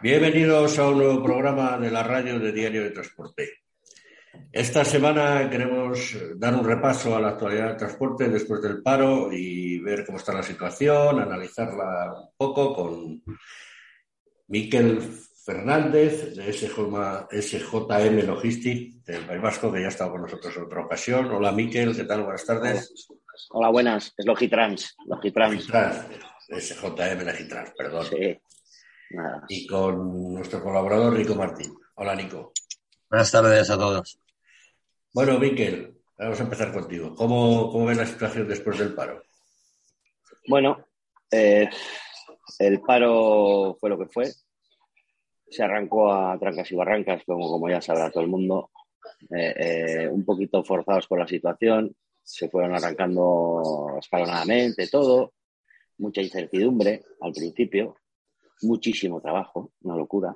Bienvenidos a un nuevo programa de la radio de Diario de Transporte. Esta semana queremos dar un repaso a la actualidad del transporte después del paro y ver cómo está la situación, analizarla un poco con Miquel Fernández de SJM Logistics del País Vasco, que ya ha estado con nosotros en otra ocasión. Hola Miquel, ¿qué tal? Buenas tardes. Hola, buenas. Es Logitrans. Logitrans. Logitrans. SJM Logitrans, perdón. Sí. Y con nuestro colaborador Nico Martín. Hola Nico. Buenas tardes a todos. Bueno, Miquel, vamos a empezar contigo. ¿Cómo, cómo ves la situación después del paro? Bueno, eh, el paro fue lo que fue. Se arrancó a trancas y barrancas, como, como ya sabrá todo el mundo. Eh, eh, un poquito forzados por la situación. Se fueron arrancando escalonadamente todo. Mucha incertidumbre al principio. Muchísimo trabajo, una locura.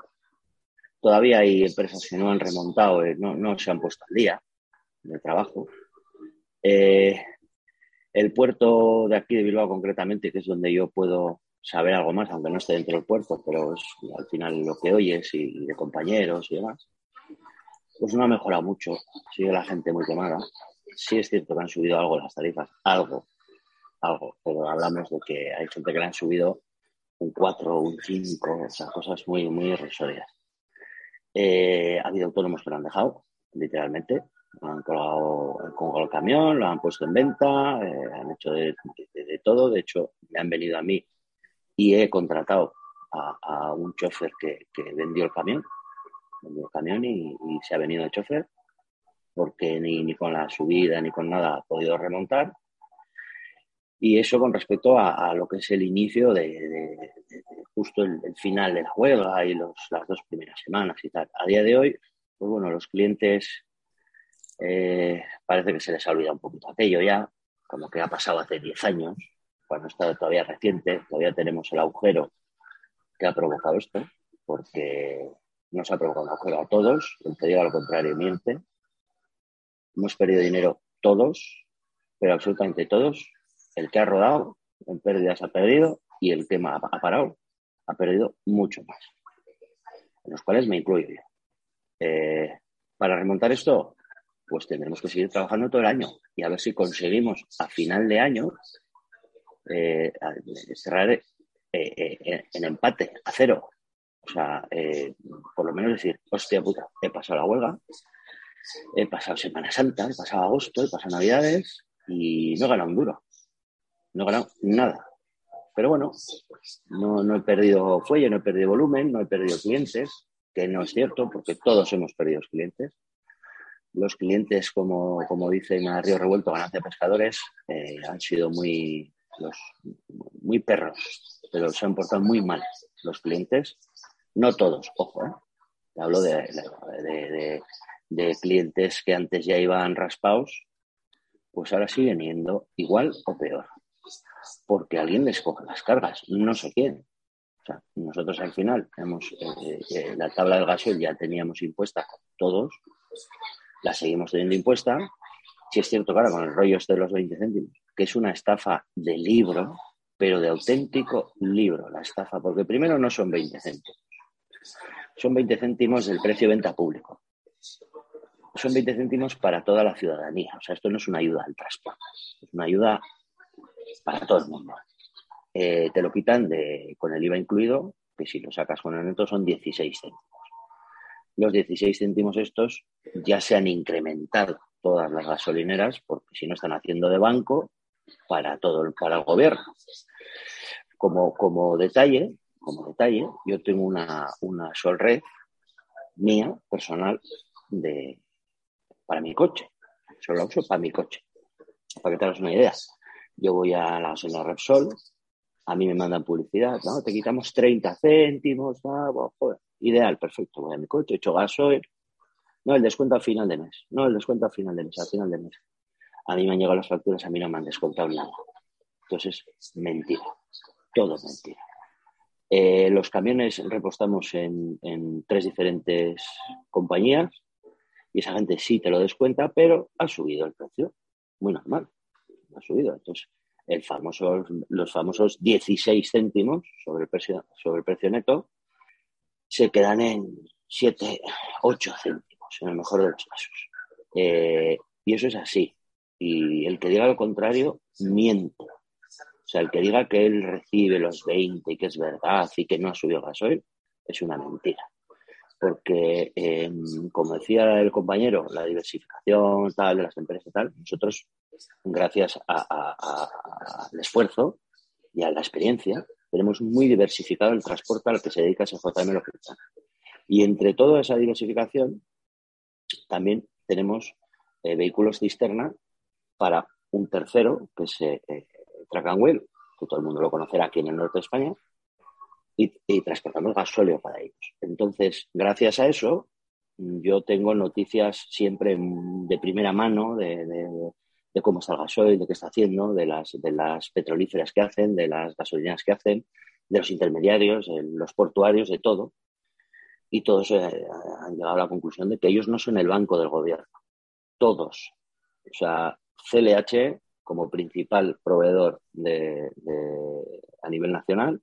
Todavía hay empresas que no han remontado, no, no se han puesto al día de trabajo. Eh, el puerto de aquí de Bilbao concretamente, que es donde yo puedo saber algo más, aunque no esté dentro del puerto, pero es al final lo que oyes y, de compañeros y demás, pues no ha mejorado mucho. Sigue la gente muy quemada. Sí es cierto que han subido algo las tarifas, algo, algo, pero hablamos de que hay gente que le han subido un 4, un 5, o sea, cosas muy, muy irrisorias. Eh, ha habido autónomos que lo han dejado, literalmente, han colgado con el camión, lo han puesto en venta, eh, han hecho de, todo. De hecho, me han venido a mí y he contratado a, un chofer que, vendió el camión, vendió el camión y, se ha venido el chofer porque ni, ni, con la subida ni con nada ha podido remontar. Y eso con respecto a, lo que es el inicio de, justo el, final de la huelga y los, las dos primeras semanas y tal. A día de hoy, pues bueno, los clientes eh, parece que se les ha olvidado un poquito aquello ya, como que ha pasado hace 10 años, cuando está todavía reciente, todavía tenemos el agujero que ha provocado esto, porque nos ha provocado un agujero a todos, el que diga lo contrario miente. Hemos perdido dinero todos, pero absolutamente todos. El que ha rodado en pérdidas ha perdido y el que ha parado ha perdido mucho más, en los cuales me incluyo yo. Eh, para remontar esto, pues tendremos que seguir trabajando todo el año y a ver si conseguimos a final de año eh, cerrar eh, eh, en empate a cero. O sea, por lo menos decir, hostia puta, he pasado la huelga, he pasado Semana Santa, he pasado agosto, he pasado Navidades y no he ganado un duro. No he ganado nada. Pero bueno, no, no he perdido fuelle, no he perdido volumen, no he perdido clientes, que no es cierto, porque todos hemos perdido clientes los clientes, como, como dice Río Revuelto, ganancia pescadores, eh, han sido muy, muy perros, pero se han portado muy mal los clientes. No todos, ojo, ¿eh? hablo de, de, de, clientes que antes ya iban raspados, pues ahora siguen yendo igual o peor, porque alguien les coge las cargas, no sé quién. O sea, nosotros al final hemos, eh, la tabla del gasoil ya teníamos impuesta todos, la seguimos teniendo impuesta. Si es cierto, claro, con el rollo este de los 20 céntimos, que es una estafa de libro, pero de auténtico libro, la estafa, porque primero no son 20 céntimos, son 20 céntimos del precio de venta público. Son 20 céntimos para toda la ciudadanía. O sea, esto no es una ayuda al transporte, es una ayuda para todo el mundo. Eh, te lo quitan de, con el IVA incluido, que si lo sacas con el neto son 16 céntimos los 16 céntimos estos ya se han incrementado todas las gasolineras porque si no están haciendo de banco para todo el, para el gobierno. Como, como detalle, como detalle, yo tengo una, una Solred mía, personal, de, para mi coche. Solo la uso para mi coche. Para que te hagas una idea. Yo voy a la gasolina Repsol, a mí me mandan publicidad, ¿no? Te quitamos 30 céntimos, joder ideal, perfecto, voy a mi coche, hecho gasoil. No, el descuento al final de mes. No, el descuento al final de mes, al final de mes. A mí me han llegado las facturas, a mí no me han descontado nada. Entonces, mentira. Todo mentira. Eh, los camiones repostamos en, tres diferentes compañías y esa gente sí te lo descuenta, pero ha subido el precio. Muy normal. Ha subido. Entonces, el famoso, los famosos 16 céntimos sobre el precio, sobre el precio neto se quedan en 7, 8 céntimos, en el mejor de los casos. Eh, y eso es así. Y el que diga lo contrario, miente. O sea, el que diga que él recibe los 20 y que es verdad y que no ha subido gasoil, es una mentira. Porque, em, como decía el compañero, la diversificación tal de las empresas y tal, nosotros, gracias al esfuerzo y a la experiencia, tenemos muy diversificado el transporte al que se dedica SJM Logística. Y entre toda esa diversificación, también tenemos eh, vehículos cisterna para un tercero, que es eh, eh, Track and Wheel, que todo el mundo lo conocerá aquí en el norte de España, y, transportamos gasóleo para ellos. Entonces, gracias a eso, yo tengo noticias siempre de primera mano de, cómo está el gasoil, de qué está haciendo, de las, de las petrolíferas que hacen, de las gasolineras que hacen, de los intermediarios, de los portuarios, de todo. Y todos eh, han llegado a la conclusión de que ellos no son el banco del gobierno. Todos. O sea, CLH como principal proveedor de, a nivel nacional.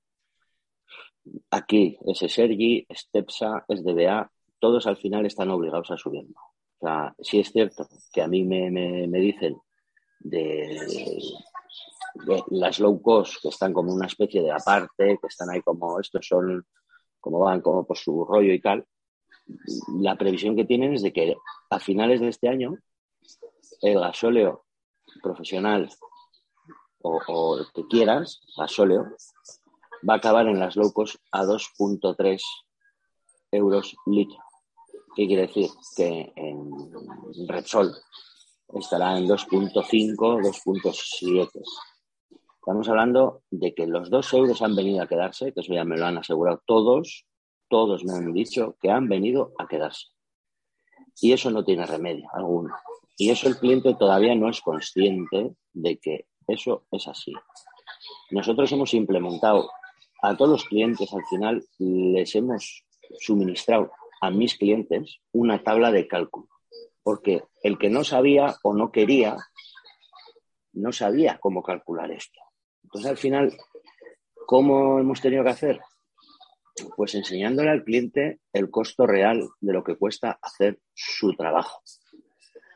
Aquí es Sergi, Stepsa, SDBA, todos al final están obligados a subirlo. O sea, sí es cierto que a mí me, me, dicen de, las low cost que están como una especie de aparte, que están ahí como estos son, como van como por su rollo y tal. La previsión que tienen es de que a finales de este año el gasóleo profesional o, el que quieras, gasóleo, va a acabar en las low cost a 2.3 euros litro. ¿Qué quiere decir? Que en Repsol estará en 2.5, 2.7. Estamos hablando de que los 2 euros han venido a quedarse, que eso ya me lo han asegurado todos, todos me han dicho que han venido a quedarse. Y eso no tiene remedio alguno. Y eso el cliente todavía no es consciente de que eso es así. Nosotros hemos implementado a todos los clientes, al final les hemos suministrado a mis clientes una tabla de cálculo. Porque el que no sabía o no quería, no sabía cómo calcular esto. Entonces, al final, ¿cómo hemos tenido que hacer? Pues enseñándole al cliente el costo real de lo que cuesta hacer su trabajo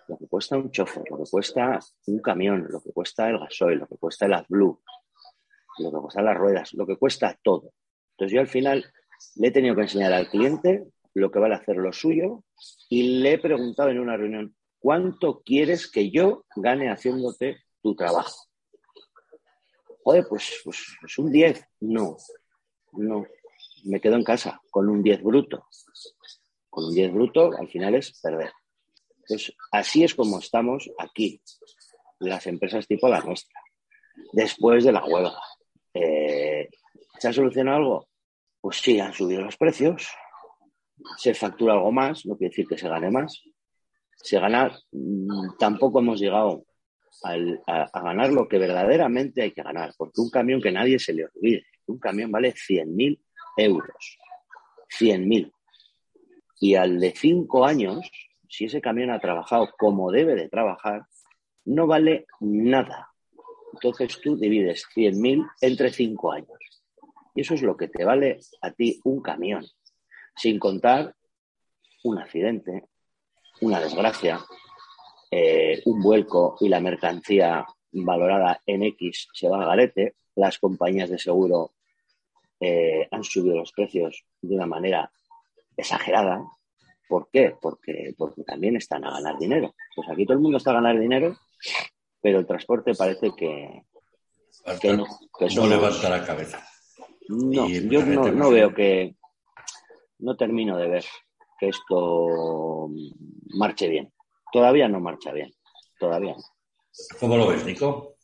lo que cuesta un chofer, lo que cuesta un camión, lo que cuesta el gasoil, lo que cuesta el AdBlue, lo que cuesta las ruedas, lo que cuesta todo. Entonces yo al final le he tenido que enseñar al cliente lo que vale hacer lo suyo y le he preguntado en una reunión, ¿cuánto quieres que yo gane haciéndote tu trabajo? Joder, pues, pues, pues un 10. No, no. Me quedo en casa con un 10 bruto. Con un 10 bruto al final es perder. Entonces, así es como estamos aquí, las empresas tipo la nuestra, después de la huelga. Eh, ¿Se ha solucionado algo? Pues sí, han subido los precios, se factura algo más, no quiere decir que se gane más. Se gana, mm, tampoco hemos llegado a, ganar lo que verdaderamente hay que ganar, porque un camión que nadie se le olvide, un camión vale 100.000 euros, 100.000. Y al de cinco años, si ese camión ha trabajado como debe de trabajar, no vale nada. Entonces tú divides 100.000 entre 5 años. Y eso es lo que te vale a ti un camión, sin contar un accidente, una desgracia, eh, un vuelco y la mercancía valorada en X se va a garete, las compañías de seguro eh, han subido los precios de una manera exagerada, ¿Por qué? Porque, porque también están a ganar dinero. Pues aquí todo el mundo está a ganar dinero, pero el transporte parece que, no, levanta la cabeza. No, yo no, veo que, no termino de ver que esto marche bien. Todavía no marcha bien, todavía no. ¿Cómo lo ves, Nico?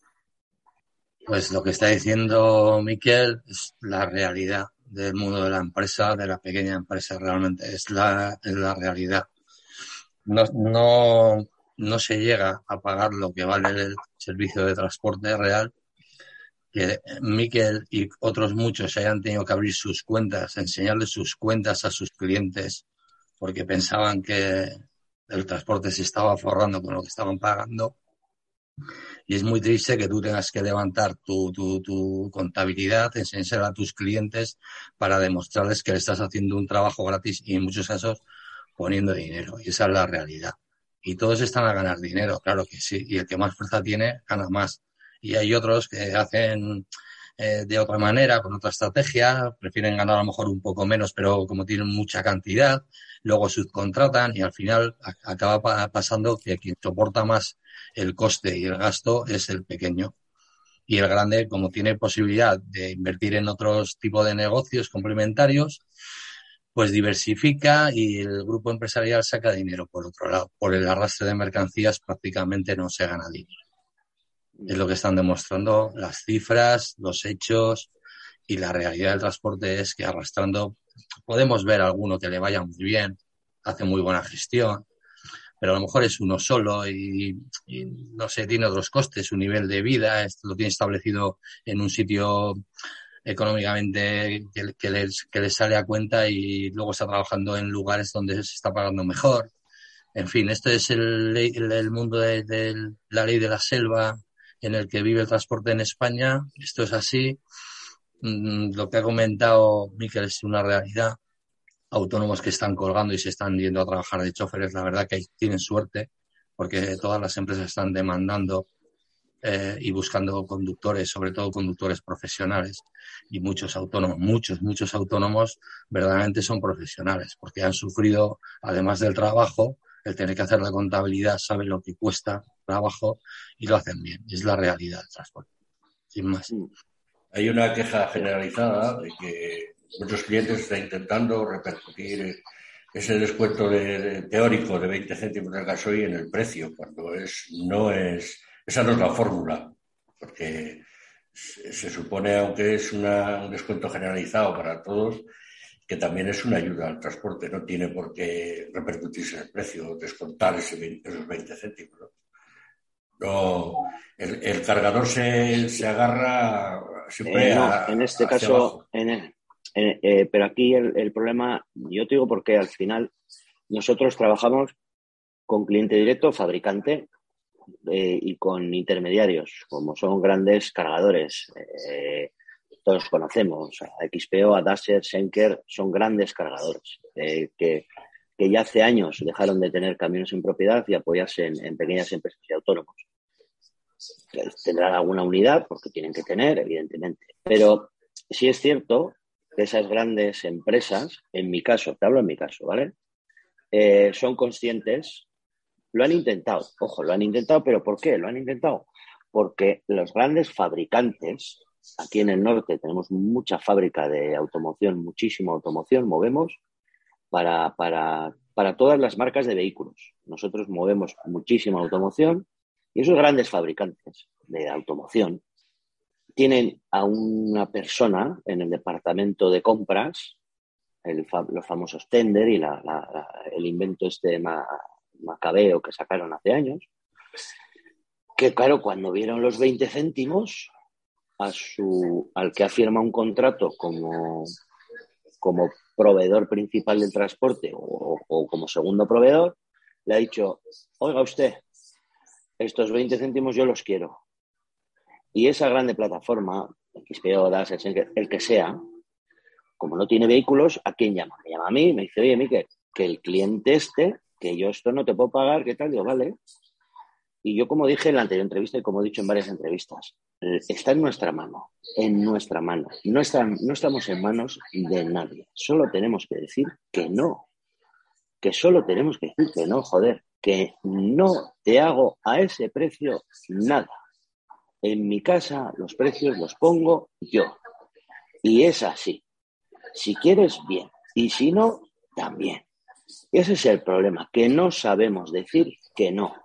Pues lo que está diciendo Miquel es la realidad del mundo de la empresa, de la pequeña empresa, realmente es la, la realidad. No, no, no se llega a pagar lo que vale el servicio de transporte real, que Miquel y otros muchos hayan tenido que abrir sus cuentas, enseñarles sus cuentas a sus clientes, porque pensaban que el transporte se estaba forrando con lo que estaban pagando. Y es muy triste que tú tengas que levantar tu, tu, tu contabilidad, enseñar a tus clientes para demostrarles que le estás haciendo un trabajo gratis y en muchos casos poniendo dinero. Y esa es la realidad. Y todos están a ganar dinero, claro que sí. Y el que más fuerza tiene, gana más. Y hay otros que hacen eh, de otra manera, con otra estrategia, prefieren ganar a lo mejor un poco menos, pero como tienen mucha cantidad, luego subcontratan y al final acaba pasando que quien soporta más el coste y el gasto es el pequeño. Y el grande, como tiene posibilidad de invertir en otros tipos de negocios complementarios, pues diversifica y el grupo empresarial saca dinero por otro lado. Por el arrastre de mercancías prácticamente no se gana dinero. Es lo que están demostrando las cifras, los hechos y la realidad del transporte es que arrastrando podemos ver alguno que le vaya muy bien, hace muy buena gestión, pero a lo mejor es uno solo y, no sé, tiene otros costes, su nivel de vida, lo tiene establecido en un sitio económicamente que, les, que les sale a cuenta y luego está trabajando en lugares donde se está pagando mejor. En fin, esto es el, el, mundo de, de, la ley de la selva en el que vive el transporte en España. Esto es así. Mm, lo que ha comentado Miquel es una realidad. Autónomos que están colgando y se están yendo a trabajar de choferes, la verdad que tienen suerte porque todas las empresas están demandando eh, y buscando conductores, sobre todo conductores profesionales y muchos autónomos, muchos, muchos autónomos verdaderamente son profesionales porque han sufrido, además del trabajo, el tener que hacer la contabilidad, saben lo que cuesta trabajo y lo hacen bien. Es la realidad del transporte, sin más. Hay una queja generalizada de que muchos clientes están intentando repercutir ese descuento de, teórico de 20 céntimos de gasoil en el precio, cuando es, no es, esa no es la fórmula, porque se, supone, aunque es un descuento generalizado para todos, que también es una ayuda al transporte, no tiene por qué repercutirse en el precio, descontar ese, esos 20 céntimos. ¿no? el, cargador se, se agarra siempre eh, En este caso, eh, pero aquí el, el, problema, yo te digo porque al final nosotros trabajamos con cliente directo, fabricante eh, y con intermediarios, como son grandes cargadores todos conocemos, a XPO, a Dasher, Schenker, son grandes cargadores eh, que, que, ya hace años dejaron de tener camiones en propiedad y apoyarse en, pequeñas empresas y autónomos. Tendrán alguna unidad, porque tienen que tener, evidentemente. Pero sí es cierto que esas grandes empresas, en mi caso, te hablo en mi caso, ¿vale? Eh, son conscientes, lo han intentado, ojo, lo han intentado, pero ¿por qué? Lo han intentado porque los grandes fabricantes Aquí en el norte tenemos mucha fábrica de automoción, muchísima automoción, movemos para, para, para todas las marcas de vehículos. Nosotros movemos muchísima automoción y esos grandes fabricantes de automoción tienen a una persona en el departamento de compras, los famosos tender y el invento este macabeo que sacaron hace años, que claro, cuando vieron los 20 céntimos, a su, al que afirma un contrato como, como proveedor principal del transporte o, como segundo proveedor, le ha dicho, oiga usted, estos 20 céntimos yo los quiero. Y esa grande plataforma, XPO, DAS, el que sea, como no tiene vehículos, ¿a quién llama? Me llama a mí, me dice, oye, Miquel, que el cliente este, que yo esto no te puedo pagar, ¿qué tal? Digo, vale. Y yo, como dije en la anterior entrevista y como he dicho en varias entrevistas, eh, está en nuestra mano, en nuestra mano. No, no estamos en manos de nadie. Solo tenemos que decir que no. Que solo tenemos que decir que no, joder. Que no te hago a ese precio nada. En mi casa los precios los pongo yo. Y es así. Si quieres, bien. Y si no, también. Ese es el problema, que no sabemos decir que no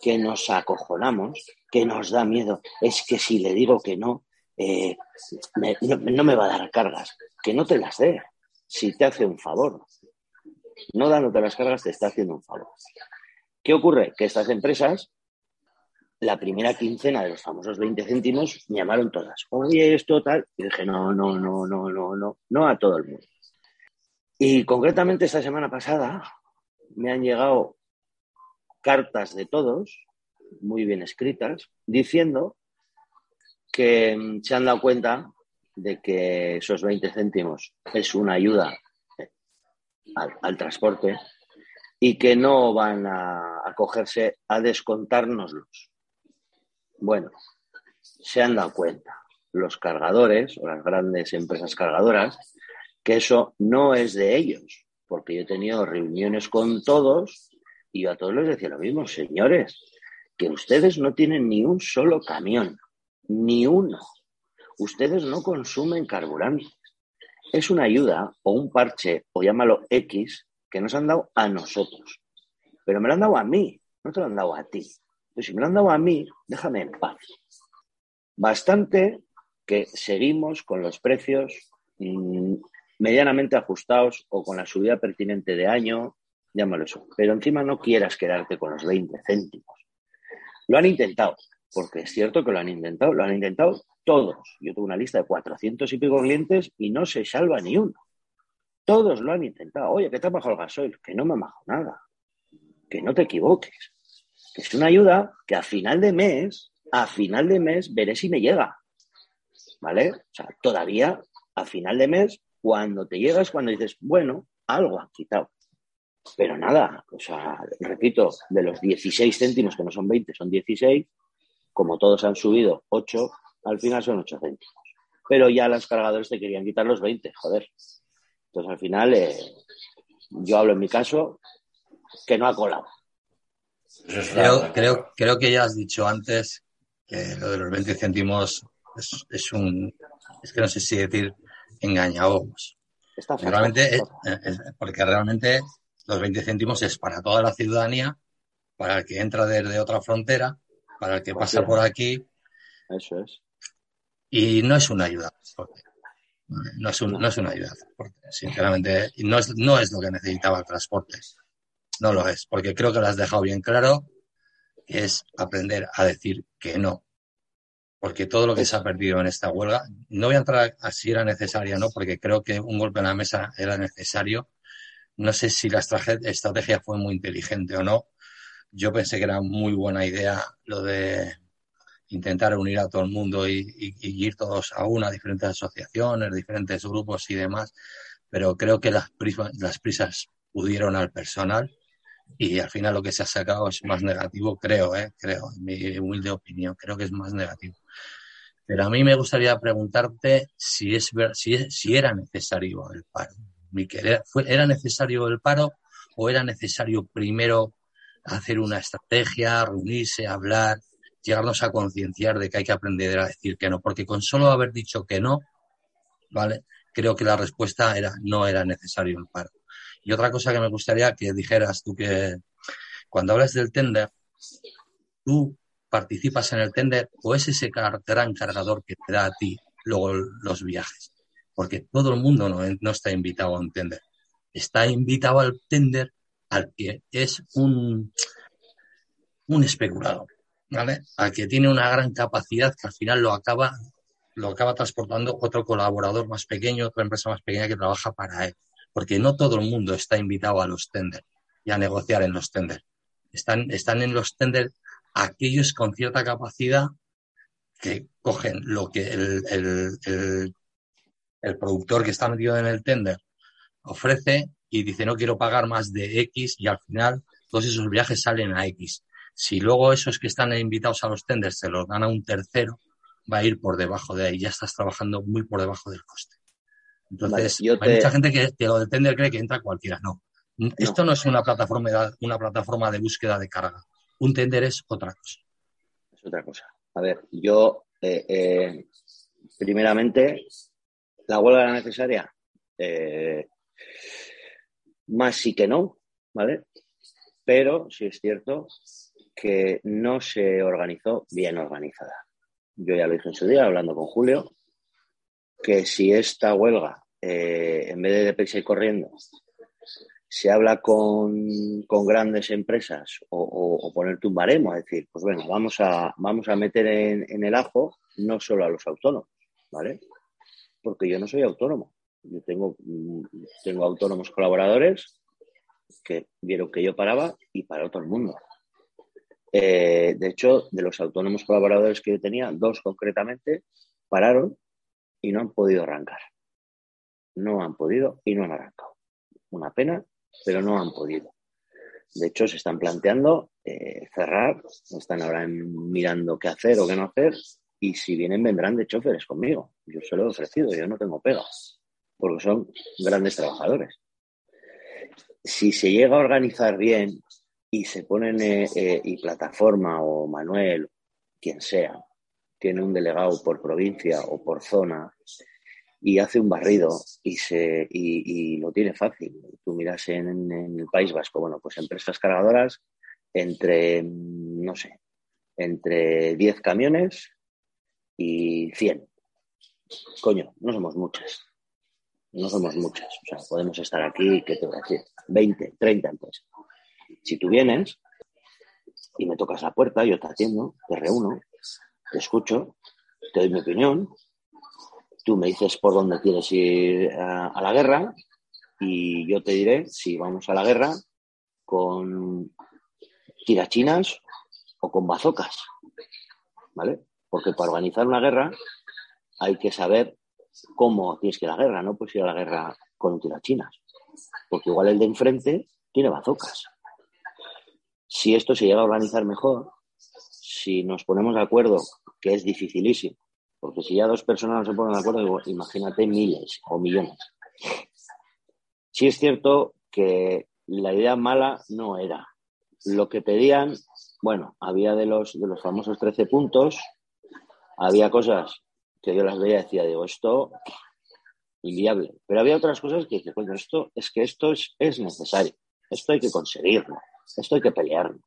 que nos acojonamos, que nos da miedo. Es que si le digo que no, eh, no, me va a dar cargas. Que no te las dé, si te hace un favor. No dándote las cargas te está haciendo un favor. ¿Qué ocurre? Que estas empresas, la primera quincena de los famosos 20 céntimos, me llamaron todas. Oye, esto tal. Y dije, no, no, no, no, no, no, no a todo el mundo. Y concretamente esta semana pasada me han llegado cartas de todos muy bien escritas, diciendo que mm, se han dado cuenta de que esos 20 céntimos es una ayuda al, transporte y que no van a acogerse a descontárnoslos. Bueno, se han dado cuenta los cargadores o las grandes empresas cargadoras que eso no es de ellos, porque yo he tenido reuniones con todos y a todos les decía lo mismo, señores, que ustedes no tienen ni un solo camión, ni uno. Ustedes no consumen carburante. Es una ayuda o un parche, o llámalo X, que nos han dado a nosotros. Pero me lo han dado a mí, no te lo han dado a ti. Pues si me lo han dado a mí, déjame en paz. Bastante que seguimos con los precios mm, medianamente ajustados o con la subida pertinente de año, llámalo eso. Pero encima no quieras quedarte con los 20 céntimos. Lo han intentado, porque es cierto que lo han intentado, lo han intentado todos. Yo tengo una lista de 400 y pico clientes y no se salva ni uno. Todos lo han intentado. Oye, ¿qué te ha bajado el gasoil? Que no me ha bajado nada. Que no te equivoques. Que es una ayuda que a final de mes, a final de mes, veré si me llega. ¿Vale? O sea, todavía a final de mes, cuando te llegas, cuando dices, bueno, algo han quitado. Pero nada, o sea, repito, de los 16 céntimos, que no son 20, son 16, como todos han subido 8, al final son 8 céntimos. Pero ya los cargadores te querían quitar los 20, joder. Entonces al final, eh, yo hablo en mi caso, que no ha colado. Creo, creo, creo que ya has dicho antes que lo de los 20 céntimos es, es un, es que no sé si decir engañabos. Realmente, porque realmente los 20 céntimos es para toda la ciudadanía, para el que entra desde otra frontera, para el que pasa por aquí. Eso es. Y no es una ayuda No es, no es una ayuda sinceramente. no es, no es lo que necesitaba el transporte. No lo es, porque creo que lo has dejado bien claro, es aprender a decir que no. Porque todo lo que se ha perdido en esta huelga, no voy a entrar a si era necesaria o no, porque creo que un golpe en la mesa era necesario, no sé si la estrategia fue muy inteligente o no. Yo pensé que era muy buena idea lo de intentar unir a todo el mundo y, ir todos a una, diferentes asociaciones, diferentes grupos y demás, pero creo que las, prisas, las prisas pudieron al personal y al final lo que se ha sacado es más negativo, creo, ¿eh? creo, en mi humilde opinión, creo que es más negativo. Pero a mí me gustaría preguntarte si, es, si, era necesario el paro. ¿Era necesario el paro o era necesario primero hacer una estrategia, reunirse, hablar, llegarnos a concienciar de que hay que aprender a decir que no? Porque con solo haber dicho que no, ¿vale? Creo que la respuesta era no era necesario el paro. Y otra cosa que me gustaría que dijeras tú que cuando hablas del tender, tú participas en el tender o es ese gran cargador que te da a ti luego los viajes porque todo el mundo no, está invitado a un tender. Está invitado al tender al que es un, un especulador, ¿vale? Al que tiene una gran capacidad que al final lo acaba, lo acaba transportando otro colaborador más pequeño, otra empresa más pequeña que trabaja para él. Porque no todo el mundo está invitado a los tender y a negociar en los tender. Están, están en los tender aquellos con cierta capacidad que cogen lo que el, el el productor que está metido en el tender ofrece y dice no quiero pagar más de X y al final todos esos viajes salen a X. Si luego esos que están invitados a los tenders se los dan a un tercero, va a ir por debajo de ahí. Ya estás trabajando muy por debajo del coste. Entonces, hay mucha gente que, lo del tender cree que entra cualquiera. No. Esto no es una plataforma, una plataforma de búsqueda de carga. Un tender es otra cosa. Es otra cosa. A ver, yo, eh, eh, primeramente, ¿La huelga era necesaria? Eh, más sí que no, ¿vale? Pero sí es cierto que no se organizó bien organizada. Yo ya lo dije en su día, hablando con Julio, que si esta huelga, en vez de deprisa corriendo, se habla con, grandes empresas o, ponerte un baremo, es decir, pues bueno, vamos a, vamos a meter en, en el ajo no solo a los autónomos, ¿vale? porque yo no soy autónomo. Yo tengo, tengo autónomos colaboradores que vieron que yo paraba y paró todo el mundo. Eh, de hecho, de los autónomos colaboradores que yo tenía, dos concretamente pararon y no han podido arrancar. No han podido y no han arrancado. Una pena, pero no han podido. De hecho, se están planteando eh, cerrar, están ahora mirando qué hacer o qué no hacer, y si vienen, vendrán de choferes conmigo. Yo se lo he ofrecido, yo no tengo pegas, porque son grandes trabajadores. Si se llega a organizar bien y se ponen, eh, eh, y plataforma o Manuel, quien sea, tiene un delegado por provincia o por zona y hace un barrido y, se, y, lo tiene fácil. Tú miras en, el País Vasco, bueno, pues empresas cargadoras entre, no sé, entre 10 camiones y 100. Coño, no somos muchas. No somos muchas. O sea, podemos estar aquí, ¿qué te voy a decir? 20, 30 empresas. Si tú vienes y me tocas la puerta, yo te atiendo, te reúno, te escucho, te doy mi opinión, tú me dices por dónde quieres ir a, la guerra y yo te diré si vamos a la guerra con tirachinas o con bazocas, ¿vale? Porque para organizar una guerra hay que saber cómo tienes que ir a la guerra, no puedes ir a la guerra con tirachinas, porque igual el de enfrente tiene bazocas. Si esto se llega a organizar mejor, si nos ponemos de acuerdo, que es dificilísimo, porque si ya dos personas no se ponen de acuerdo, imagínate miles o millones. Sí es cierto que la idea mala no era. Lo que pedían, bueno, había de los, de los famosos 13 puntos, había cosas que yo las veía y decía, digo, esto inviable. Pero había otras cosas que dije, bueno, esto es que esto es, es necesario, esto hay que conseguirlo. Esto hay que pelearlo.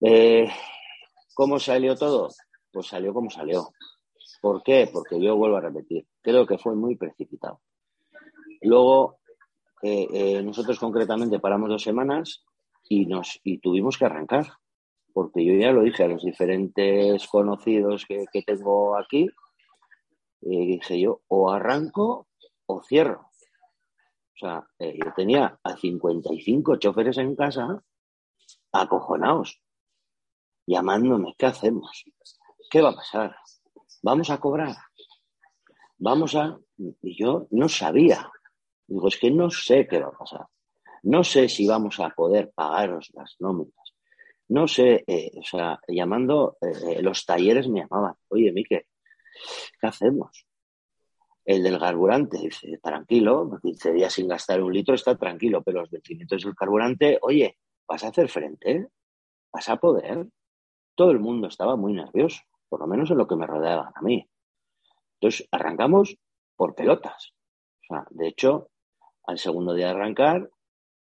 Eh, ¿Cómo salió todo? Pues salió como salió. ¿Por qué? Porque yo vuelvo a repetir, creo que fue muy precipitado. Luego, eh, eh, nosotros concretamente paramos dos semanas y, nos, y tuvimos que arrancar, porque yo ya lo dije a los diferentes conocidos que, tengo aquí, dije yo, o arranco o cierro. O sea, eh, yo tenía a 55 choferes en casa acojonados, llamándome, ¿qué hacemos? ¿Qué va a pasar? ¿Vamos a cobrar? Vamos a... Y yo no sabía. Digo, es que no sé qué va a pasar. No sé si vamos a poder pagaros las nóminas. No sé, eh, o sea, llamando, eh, los talleres me llamaban, oye, Mique, ¿qué hacemos? El del carburante dice, tranquilo, 15 días sin gastar un litro está tranquilo, pero los vencimientos del carburante, oye, vas a hacer frente, vas a poder. Todo el mundo estaba muy nervioso, por lo menos en lo que me rodeaban a mí. Entonces, arrancamos por pelotas. O sea, de hecho, al segundo día de arrancar,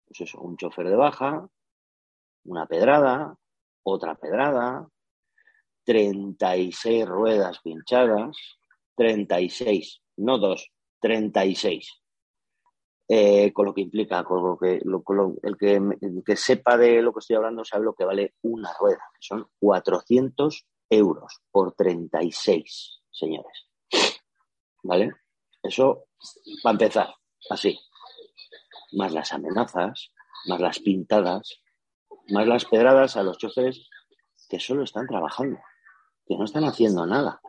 pues eso, un chofer de baja, una pedrada, otra pedrada, 36 ruedas pinchadas, 36 no dos, 36. Eh, con lo que implica, con lo que, el, que, sepa de lo que estoy hablando sabe lo que vale una rueda, que son 400 euros por 36, señores. ¿Vale? Eso va a empezar así. Más las amenazas, más las pintadas, más las pedradas a los choferes que solo están trabajando, que no están haciendo nada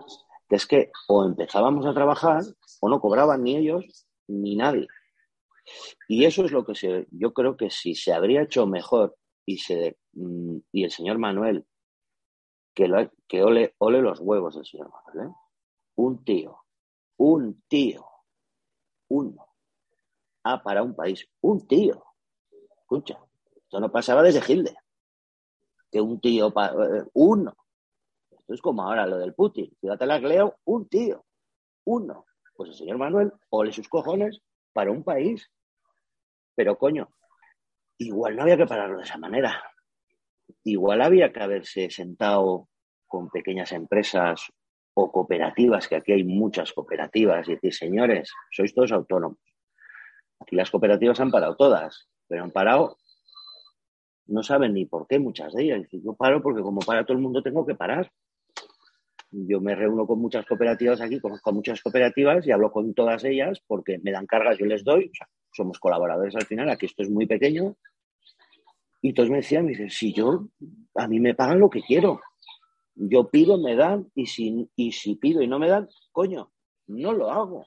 que es que o empezábamos a trabajar o no cobraban ni ellos ni nadie. Y eso es lo que se, yo creo que si se habría hecho mejor y, se, mm, y el señor Manuel, que, que ole, ole los huevos del señor Manuel, ¿eh? un tío, un tío, uno, ah, para un país, un tío, escucha, esto no pasaba desde Hilde, que un tío, eh, uno, es como ahora lo del Putin. Fíjate la leo, un tío, uno. Pues el señor Manuel, ole sus cojones para un país. Pero coño, igual no había que pararlo de esa manera. Igual había que haberse sentado con pequeñas empresas o cooperativas, que aquí hay muchas cooperativas, y decir, señores, sois todos autónomos. Aquí las cooperativas han parado todas, pero han parado, no saben ni por qué muchas de ellas. Yo paro porque como para todo el mundo tengo que parar yo me reúno con muchas cooperativas aquí, conozco muchas cooperativas y hablo con todas ellas porque me dan cargas, yo les doy, somos colaboradores al final, aquí esto es muy pequeño Y todos me decían, me dicen, si yo, a mí me pagan lo que quiero. Yo pido, me dan, y si, y si pido y no me dan, coño, no lo hago.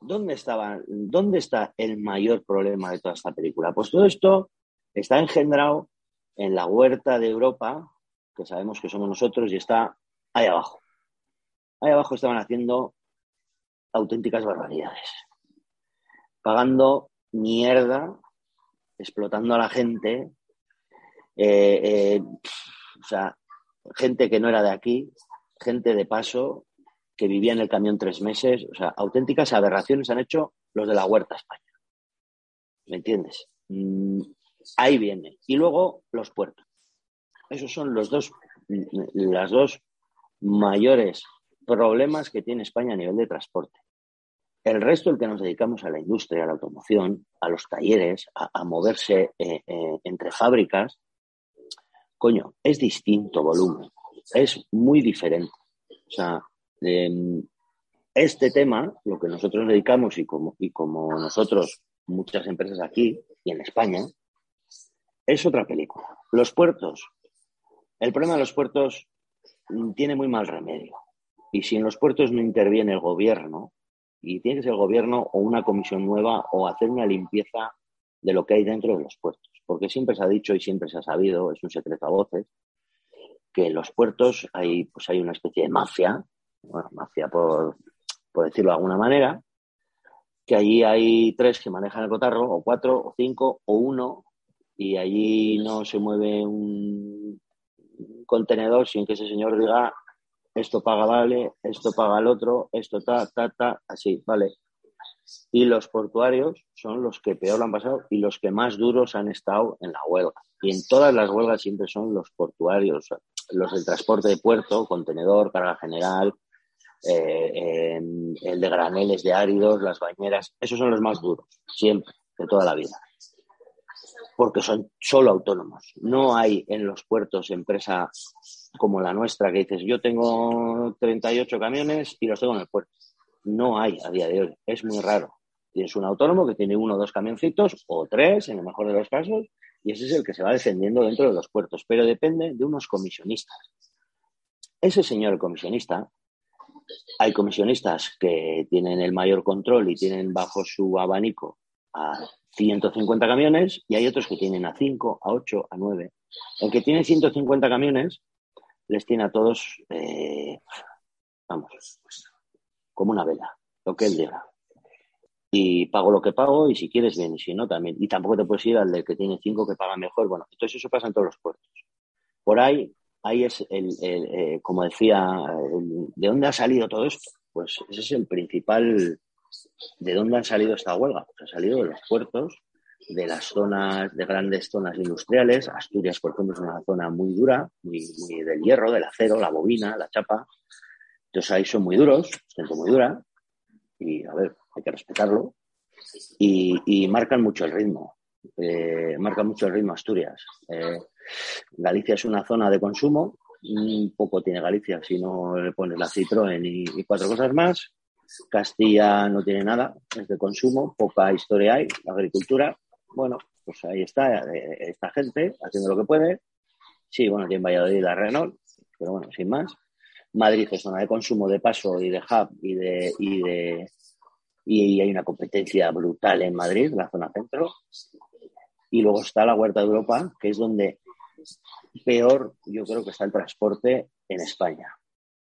¿Dónde, estaba, ¿Dónde está el mayor problema de toda esta película? Pues todo esto está engendrado en la huerta de Europa, que sabemos que somos nosotros, y está ahí abajo. Ahí abajo estaban haciendo auténticas barbaridades, pagando mierda, explotando a la gente, eh, eh, o sea, gente que no era de aquí, gente de paso, que vivía en el camión tres meses, o sea, auténticas aberraciones han hecho los de la Huerta España. ¿Me entiendes? Mm, ahí viene. Y luego los puertos. Esos son los dos, las dos mayores problemas que tiene España a nivel de transporte. El resto, el que nos dedicamos a la industria, a la automoción, a los talleres, a, moverse eh, eh, entre fábricas, coño, es distinto volumen, es muy diferente. O sea, em, este tema, lo que nosotros dedicamos y como, y como nosotros, muchas empresas aquí y en España, es otra película. Los puertos. El problema de los puertos mm, tiene muy mal remedio. Y si en los puertos no interviene el gobierno, y tiene que ser el gobierno o una comisión nueva o hacer una limpieza de lo que hay dentro de los puertos. Porque siempre se ha dicho y siempre se ha sabido, es un secreto a voces, que en los puertos hay, pues hay una especie de mafia, bueno, mafia por, por decirlo de alguna manera, que allí hay tres que manejan el cotarro, o cuatro, o cinco, o uno, y allí no se mueve un contenedor sin que ese señor diga esto paga vale, esto paga el otro, esto ta, ta, ta, así, vale. Y los portuarios son los que peor lo han pasado y los que más duros han estado en la huelga. Y en todas las huelgas siempre son los portuarios, los del transporte de puerto, contenedor, carga general, eh, em, el de graneles de áridos, las bañeras, esos son los más duros, siempre, de toda la vida. Porque son solo autónomos. No hay en los puertos empresa como la nuestra, que dices, yo tengo 38 camiones y los tengo en el puerto. No hay a día de hoy, es muy raro. Tienes un autónomo que tiene uno o dos camioncitos, o tres, en el mejor de los casos, y ese es el que se va defendiendo dentro de los puertos, pero depende de unos comisionistas. Ese señor comisionista, hay comisionistas que tienen el mayor control y tienen bajo su abanico a 150 camiones y hay otros que tienen a 5, a 8, a 9. El que tiene 150 camiones les tiene a todos, eh, vamos, como una vela, lo que él diga. Y pago lo que pago y si quieres bien y si no también. Y tampoco te puedes ir al del que tiene cinco que paga mejor. Bueno, entonces eso pasa en todos los puertos. Por ahí, ahí es el, eh, como decía, ¿de dónde ha salido todo esto? Pues ese es el principal, ¿de dónde han salido esta huelga? Pues ha salido de los puertos de las zonas, de grandes zonas industriales. Asturias, por ejemplo, es una zona muy dura, muy, del hierro, del acero, la bobina, la chapa. Entonces ahí son muy duros, gente muy dura, y a ver, hay que respetarlo. Y, marcan mucho el ritmo. Eh, marcan mucho el ritmo Asturias. Eh, Galicia es una zona de consumo, un poco tiene Galicia si no le pones la Citroën y cuatro cosas más. Castilla no tiene nada, es de consumo, poca historia hay, agricultura, bueno, pues ahí está eh, esta gente haciendo lo que puede. Sí, bueno, tiene Valladolid la Renault, pero bueno, sin más. Madrid es zona de consumo de paso y de hub y de, y de y hay una competencia brutal en Madrid, la zona centro. Y luego está la Huerta de Europa, que es donde peor yo creo que está el transporte en España.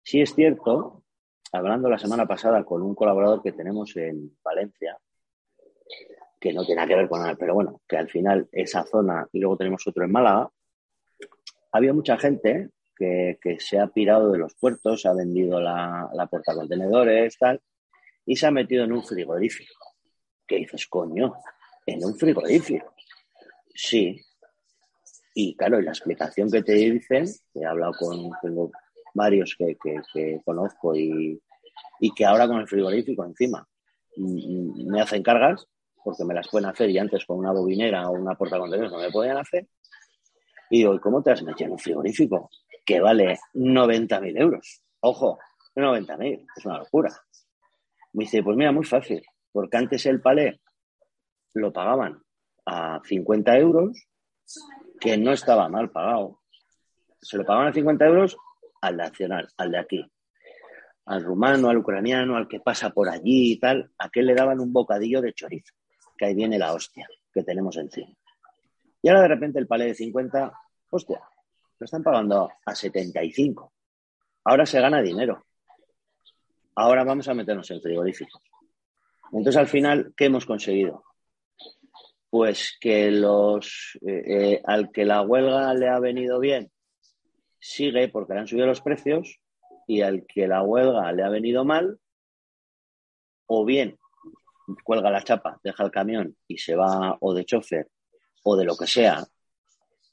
Sí es cierto, hablando la semana pasada con un colaborador que tenemos en Valencia, que no tiene nada que ver con nada, pero bueno, que al final esa zona, y luego tenemos otro en Málaga, había mucha gente que, se ha pirado de los puertos, ha vendido la, la puerta contenedores, tal, y se ha metido en un frigorífico. ¿Qué dices, coño? ¿En un frigorífico? Sí. Y claro, y la explicación que te dicen, he hablado con, tengo varios que, que, conozco y, y que ahora con el frigorífico encima mm, mm, me hacen cargas, porque me las pueden hacer y antes con una bobinera o una porta contenedores no me podían hacer. Y digo, ¿cómo te has metido en un frigorífico que vale 90.000 euros? Ojo, 90.000, es una locura. Me dice, pues mira, muy fácil, porque antes el palé lo pagaban a 50 euros que no estaba mal pagado. Se lo pagaban a 50 euros al nacional, al de aquí. Al rumano, al ucraniano, al que pasa por allí y tal, a qué le daban un bocadillo de chorizo, que ahí viene la hostia que tenemos encima. Y ahora de repente el palé de 50, hostia, lo están pagando a 75. Ahora se gana dinero. Ahora vamos a meternos en frigoríficos. Entonces, al final, ¿qué hemos conseguido? Pues que los eh, eh, al que la huelga le ha venido bien, sigue porque le han subido los precios, y al que la huelga le ha venido mal, o bien cuelga la chapa, deja el camión y se va o de chofer o de lo que sea,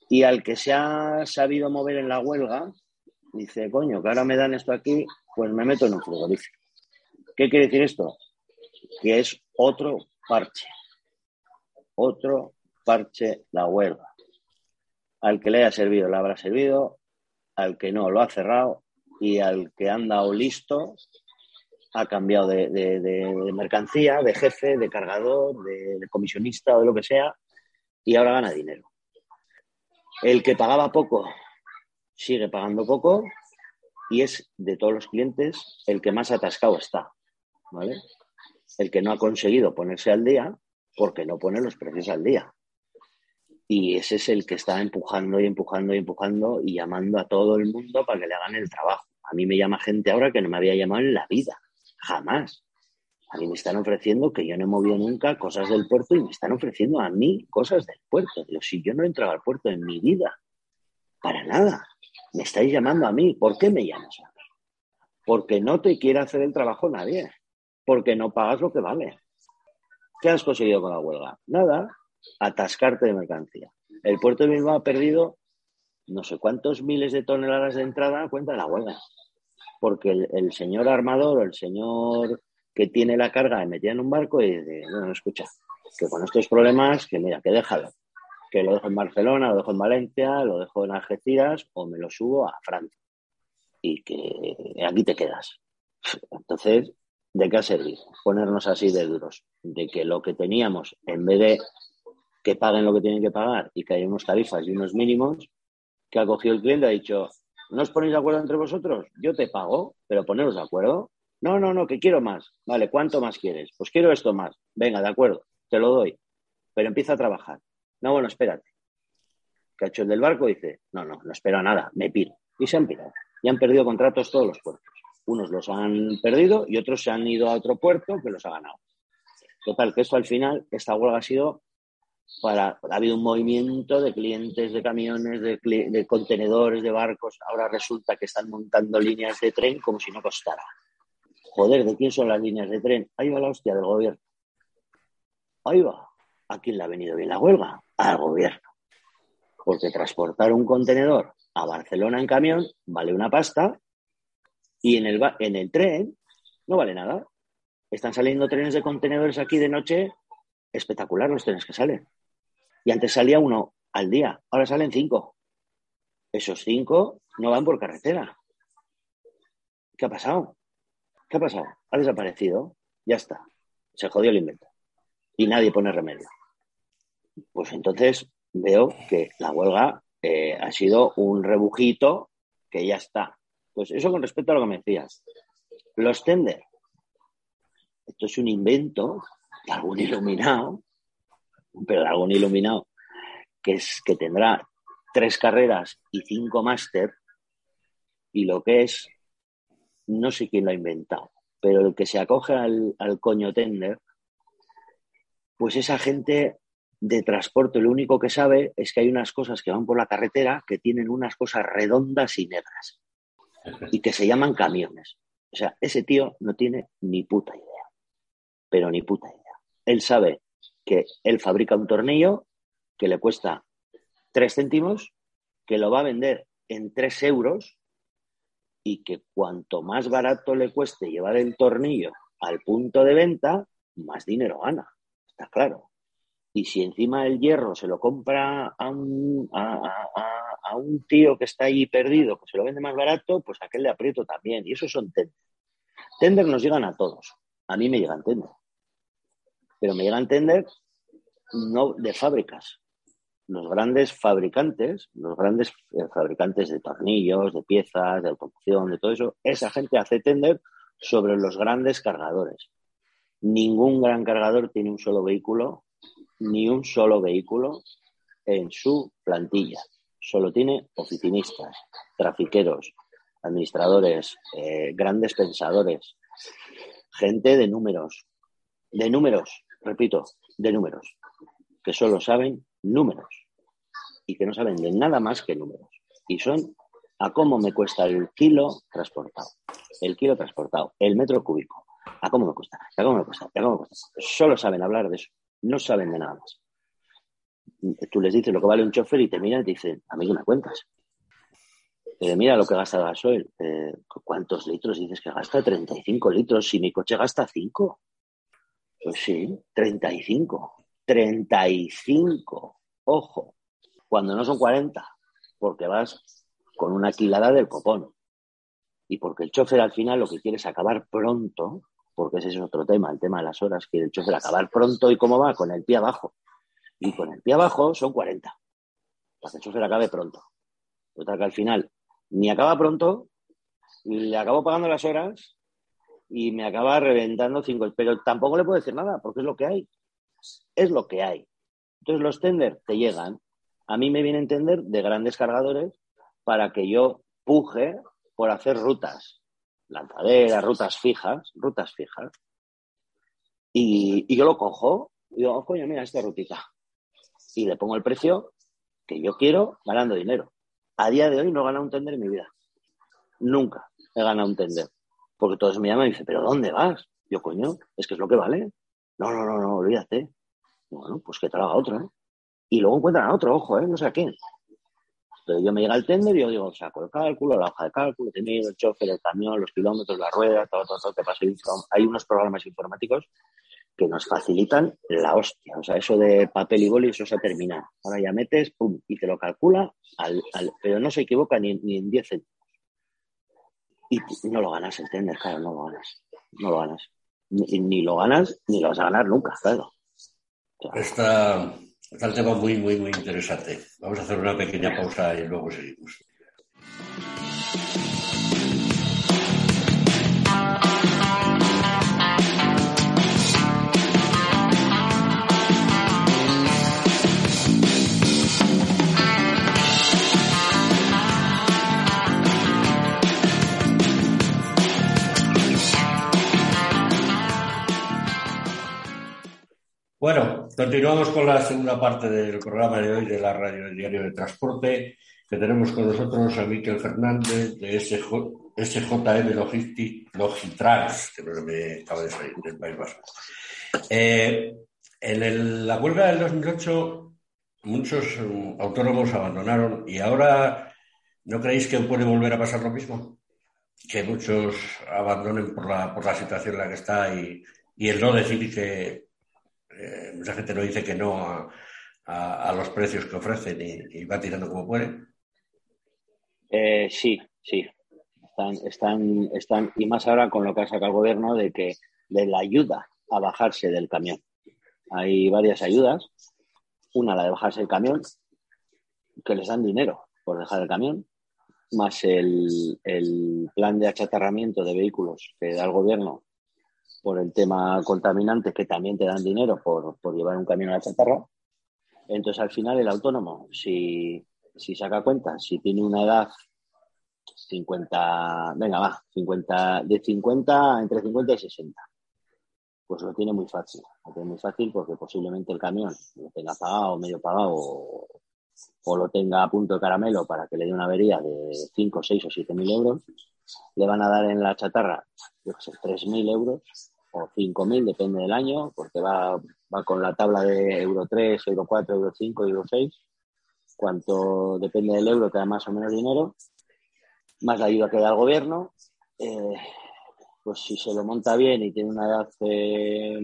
y al que se ha sabido mover en la huelga, dice, coño, que ahora me dan esto aquí, pues me meto en un frigorífico. ¿Qué quiere decir esto? Que es otro parche. Otro parche la huelga. Al que le haya servido, le habrá servido. Al que no, lo ha cerrado. Y al que anda o listo, ha cambiado de, mercancía, de jefe, de cargador, de, comisionista o de lo que sea. Y ahora gana dinero. El que pagaba poco sigue pagando poco y es de todos los clientes el que más atascado está, ¿vale? El que no ha conseguido ponerse al día porque no pone los precios al día. Y ese es el que está empujando y empujando y empujando y llamando a todo el mundo para que le hagan el trabajo. A mí me llama gente ahora que no me había llamado en la vida, jamás. A mí me están ofreciendo que yo no he movido nunca cosas del puerto y me están ofreciendo a mí cosas del puerto. Digo, si yo no he entrado al puerto en mi vida, para nada. Me estáis llamando a mí. ¿Por qué me llamas a mí? Porque no te quiere hacer el trabajo nadie. Porque no pagas lo que vale. ¿Qué has conseguido con la huelga? Nada. Atascarte de mercancía. El puerto de Bilbao ha perdido no sé cuántos miles de toneladas de entrada a cuenta de la huelga. Porque el, señor armador o el señor que tiene la carga de metida en un barco y dice, bueno, escucha, que con estos problemas, que mira, que déjalo, que lo dejo en Barcelona, lo dejo en Valencia, lo dejo en Algeciras o me lo subo a Francia y que aquí te quedas. Entonces, ¿de qué ha servido? Ponernos así de duros, de que lo que teníamos, en vez de que paguen lo que tienen que pagar y que haya unos tarifas y unos mínimos, que ha cogido el cliente ha dicho, ¿no os ponéis de acuerdo entre vosotros? Yo te pago, pero poneros de acuerdo. No, no, no, que quiero más. Vale, ¿cuánto más quieres? Pues quiero esto más. Venga, de acuerdo, te lo doy. Pero empieza a trabajar. No, bueno, espérate. Hecho el del barco dice, no, no, no espero nada, me piro. Y se han pirado. Y han perdido contratos todos los puertos. Unos los han perdido y otros se han ido a otro puerto que los ha ganado. Total, que esto al final, esta huelga ha sido para. Ha habido un movimiento de clientes de camiones, de, contenedores, de barcos. Ahora resulta que están montando líneas de tren como si no costara. Joder, ¿de quién son las líneas de tren? Ahí va la hostia del gobierno. Ahí va. ¿A quién le ha venido bien la huelga? Al gobierno. Porque transportar un contenedor a Barcelona en camión vale una pasta y en el, en el tren no vale nada. Están saliendo trenes de contenedores aquí de noche espectacular los trenes que salen. Y antes salía uno al día, ahora salen cinco. Esos cinco no van por carretera. ¿Qué ha pasado? ¿Qué ha pasado? Ha desaparecido. Ya está. Se jodió el invento. Y nadie pone remedio. Pues entonces veo que la huelga eh, ha sido un rebujito que ya está. Pues eso con respecto a lo que me decías. Los tender. Esto es un invento de algún iluminado, pero de algún iluminado que, es, que tendrá tres carreras y cinco máster. Y lo que es no sé quién lo ha inventado, pero el que se acoge al, coño tender, pues esa gente de transporte lo único que sabe es que hay unas cosas que van por la carretera que tienen unas cosas redondas y negras y que se llaman camiones. O sea, ese tío no tiene ni puta idea, pero ni puta idea. Él sabe que él fabrica un tornillo que le cuesta tres céntimos, que lo va a vender en tres euros y que cuanto más barato le cueste llevar el tornillo al punto de venta, más dinero gana. Está claro. Y si encima el hierro se lo compra a un, a, un tío que está ahí perdido, que se lo vende más barato, pues aquel le aprieto también. Y eso son tender. Tender nos llegan a todos. A mí me llegan tender. Pero me llegan tender no de fábricas, los grandes fabricantes, los grandes eh, fabricantes de tornillos, de piezas, de automoción, de todo eso, esa gente hace tender sobre los grandes cargadores. Ningún gran cargador tiene un solo vehículo, ni un solo vehículo en su plantilla. Solo tiene oficinistas, trafiqueros, administradores, eh, grandes pensadores, gente de números, de números, repito, de números, que solo saben números y que no saben de nada más que números. Y son a cómo me cuesta el kilo transportado, el kilo transportado, el metro cúbico, a cómo me cuesta, a cómo me cuesta, a cómo me cuesta. Solo saben hablar de eso, no saben de nada más. Tú les dices lo que vale un chofer y te miran y te dicen, a mí qué me cuentas. Eh, mira lo que gasta el gasoil. Eh, ¿Cuántos litros dices que gasta? 35 litros. Si mi coche gasta 5. Pues sí, 35. 35. Ojo, cuando no son 40, porque vas con una quilada del copón. Y porque el chofer al final lo que quiere es acabar pronto, porque ese es otro tema, el tema de las horas, quiere el chofer acabar pronto y cómo va, con el pie abajo. Y con el pie abajo son 40, para que el chofer acabe pronto. Total que al final ni acaba pronto, le acabo pagando las horas y me acaba reventando cinco. Pero tampoco le puedo decir nada, porque es lo que hay. Es lo que hay. Entonces los tender te llegan. A mí me viene a entender de grandes cargadores para que yo puje por hacer rutas, lanzaderas, rutas fijas, rutas fijas. Y, yo lo cojo y digo, oh, coño, mira esta rutita. Y le pongo el precio que yo quiero ganando dinero. A día de hoy no he ganado un tender en mi vida. Nunca he ganado un tender. Porque todos me llaman y dicen, ¿pero dónde vas? Yo, coño, es que es lo que vale. No, no, no, no, olvídate. Bueno, pues que te haga otro, ¿eh? Y luego encuentran a otro, ojo, ¿eh? No sé a quién. Entonces yo me llega el tender y yo digo, saco el cálculo, la hoja de cálculo, tenido el chofer, el camión, los kilómetros, la rueda, todo, todo, todo, te pasa. Hay unos programas informáticos que nos facilitan la hostia. O sea, eso de papel y boli, eso se ha terminado. Ahora ya metes, pum, y te lo calcula, al, pero no se equivoca ni, ni en 10 céntimos. Y no lo ganas, ¿entiendes? Claro, no lo ganas. No lo ganas. Ni, lo ganas, ni lo vas a ganar nunca, claro. está, está el tema muy, muy, muy interesante. Vamos a hacer una pequeña pausa y luego seguimos. Bueno, continuamos con la segunda parte del programa de hoy de la radio del diario de transporte, que tenemos con nosotros a Miquel Fernández de SJM Logistic, Logitrans, que no me acaba de salir del País Vasco. Eh, en la huelga del 2008 muchos um, autónomos abandonaron y ahora ¿no creéis que puede volver a pasar lo mismo? Que muchos abandonen por la, por la situación en la que está y, y el no decir que eh, mucha gente no dice que no a, los precios que ofrecen y, va tirando como puede. Eh, sí, sí. Están, están, están, y más ahora con lo que ha sacado el gobierno de que de la ayuda a bajarse del camión. Hay varias ayudas. Una, la de bajarse el camión, que les dan dinero por dejar el camión, más el, el plan de achatarramiento de vehículos que da el gobierno por el tema contaminante, que también te dan dinero por, llevar un camión a la chatarra. Entonces, al final, el autónomo, si, si saca cuenta, si tiene una edad 50, venga, va, 50, de 50, entre 50 y 60, pues lo tiene muy fácil. Lo tiene muy fácil porque posiblemente el camión lo tenga pagado, medio pagado, o, o lo tenga a punto de caramelo para que le dé una avería de 5, 6 o 7 mil euros. Le van a dar en la chatarra, yo sé, 3 mil euros o 5.000, depende del año, porque va, va con la tabla de Euro 3, Euro 4, Euro 5, Euro 6. Cuanto depende del euro, te da más o menos dinero, más la ayuda que da el gobierno. Eh, pues si se lo monta bien y tiene una edad eh,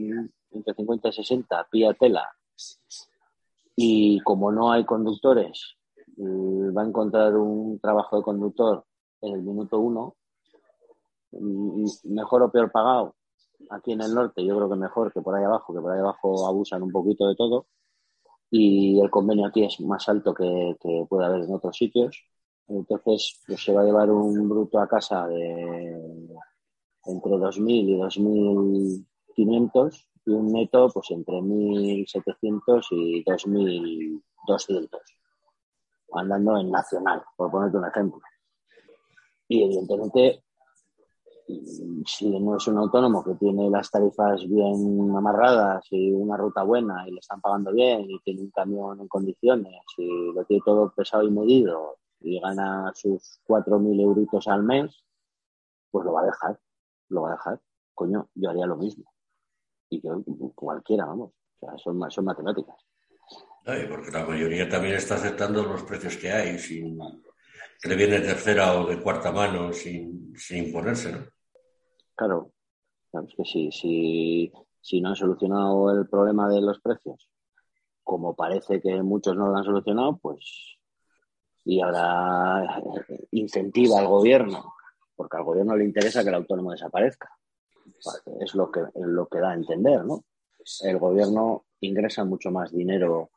entre 50 y 60, pilla tela, y como no hay conductores, mm, va a encontrar un trabajo de conductor en el minuto uno, mm, mejor o peor pagado, aquí en el norte yo creo que mejor que por ahí abajo, que por ahí abajo abusan un poquito de todo. y el convenio aquí es más alto que, que puede haber en otros sitios. Entonces, pues se va a llevar un bruto a casa de entre 2.000 y 2.500 y un neto pues entre 1.700 y 2.200 andando en nacional, por ponerte un ejemplo. Y evidentemente, si no es un autónomo que tiene las tarifas bien amarradas y una ruta buena y le están pagando bien y tiene un camión en condiciones y lo tiene todo pesado y medido y gana sus 4.000 euritos al mes, pues lo va a dejar, lo va a dejar. Coño, yo haría lo mismo. Y yo, cualquiera, vamos. O sea, son, son matemáticas. porque la mayoría también está aceptando los precios que hay, sin que le viene tercera o de cuarta mano, sin, sin imponerse, ¿no? Claro, es que si, si, si no han solucionado el problema de los precios, como parece que muchos no lo han solucionado, pues y ahora incentiva al gobierno, porque al gobierno le interesa que el autónomo desaparezca. Es lo que, es lo que da a entender, ¿no? El gobierno ingresa mucho más dinero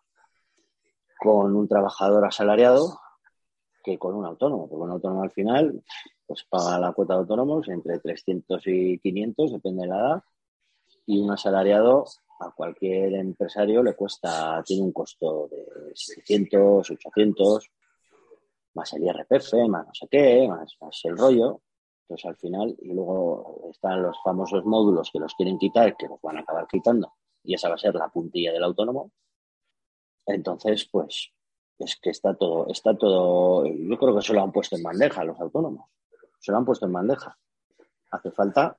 con un trabajador asalariado que con un autónomo, porque un autónomo al final pues paga la cuota de autónomos entre 300 y 500, depende de la edad, y un asalariado a cualquier empresario le cuesta, tiene un costo de 600, 800, más el IRPF, más no sé qué, más, el rollo. Entonces al final, y luego están los famosos módulos que los quieren quitar, que los van a acabar quitando, y esa va a ser la puntilla del autónomo. Entonces, pues, es que está todo, está todo, yo creo que se lo han puesto en bandeja los autónomos. Se lo han puesto en bandeja. Hace falta